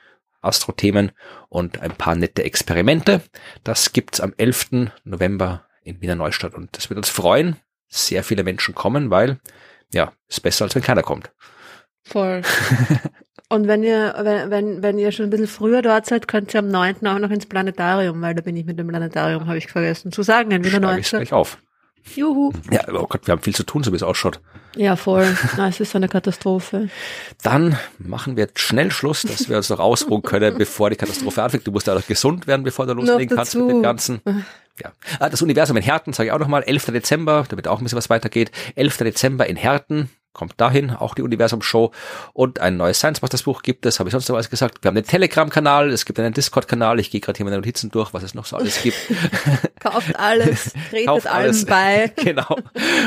Astro-Themen und ein paar nette Experimente. Das gibt's am 11. November in Wiener Neustadt und das wird uns freuen. Sehr viele Menschen kommen, weil ja, ist besser als wenn keiner kommt. Voll. Und wenn ihr, wenn, wenn, wenn ihr schon ein bisschen früher dort seid, könnt ihr am 9. auch noch ins Planetarium, weil da bin ich mit dem Planetarium, habe ich vergessen zu sagen, in Wiener Neustadt. Ich gleich auf. Juhu. Ja, oh Gott, wir haben viel zu tun, so wie es ausschaut. Ja, voll. Na, es ist so eine Katastrophe. Dann machen wir schnell Schluss, dass wir uns noch ausruhen können, bevor die Katastrophe anfängt. Du musst ja noch gesund werden, bevor du loslegen kannst mit dem Ganzen. Ja. Ah, das Universum in Herten, sage ich auch nochmal, 11. Dezember, damit auch ein bisschen was weitergeht. 11. Dezember in Herten, kommt dahin, auch die Universum-Show und ein neues Science Busters Buch gibt es, habe ich sonst noch was gesagt. Wir haben einen Telegram-Kanal, es gibt einen Discord-Kanal, ich gehe gerade hier meine Notizen durch, was es noch so alles gibt. Kauft alles, tretet Kauft alles. allem bei. genau.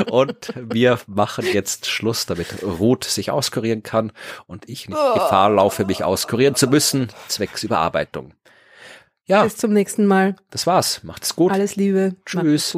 Und wir machen jetzt Schluss, damit Ruth sich auskurieren kann und ich nicht oh. Gefahr laufe, mich auskurieren zu müssen, zwecks Überarbeitung. Ja. Bis zum nächsten Mal. Das war's. Macht's gut. Alles Liebe. Tschüss.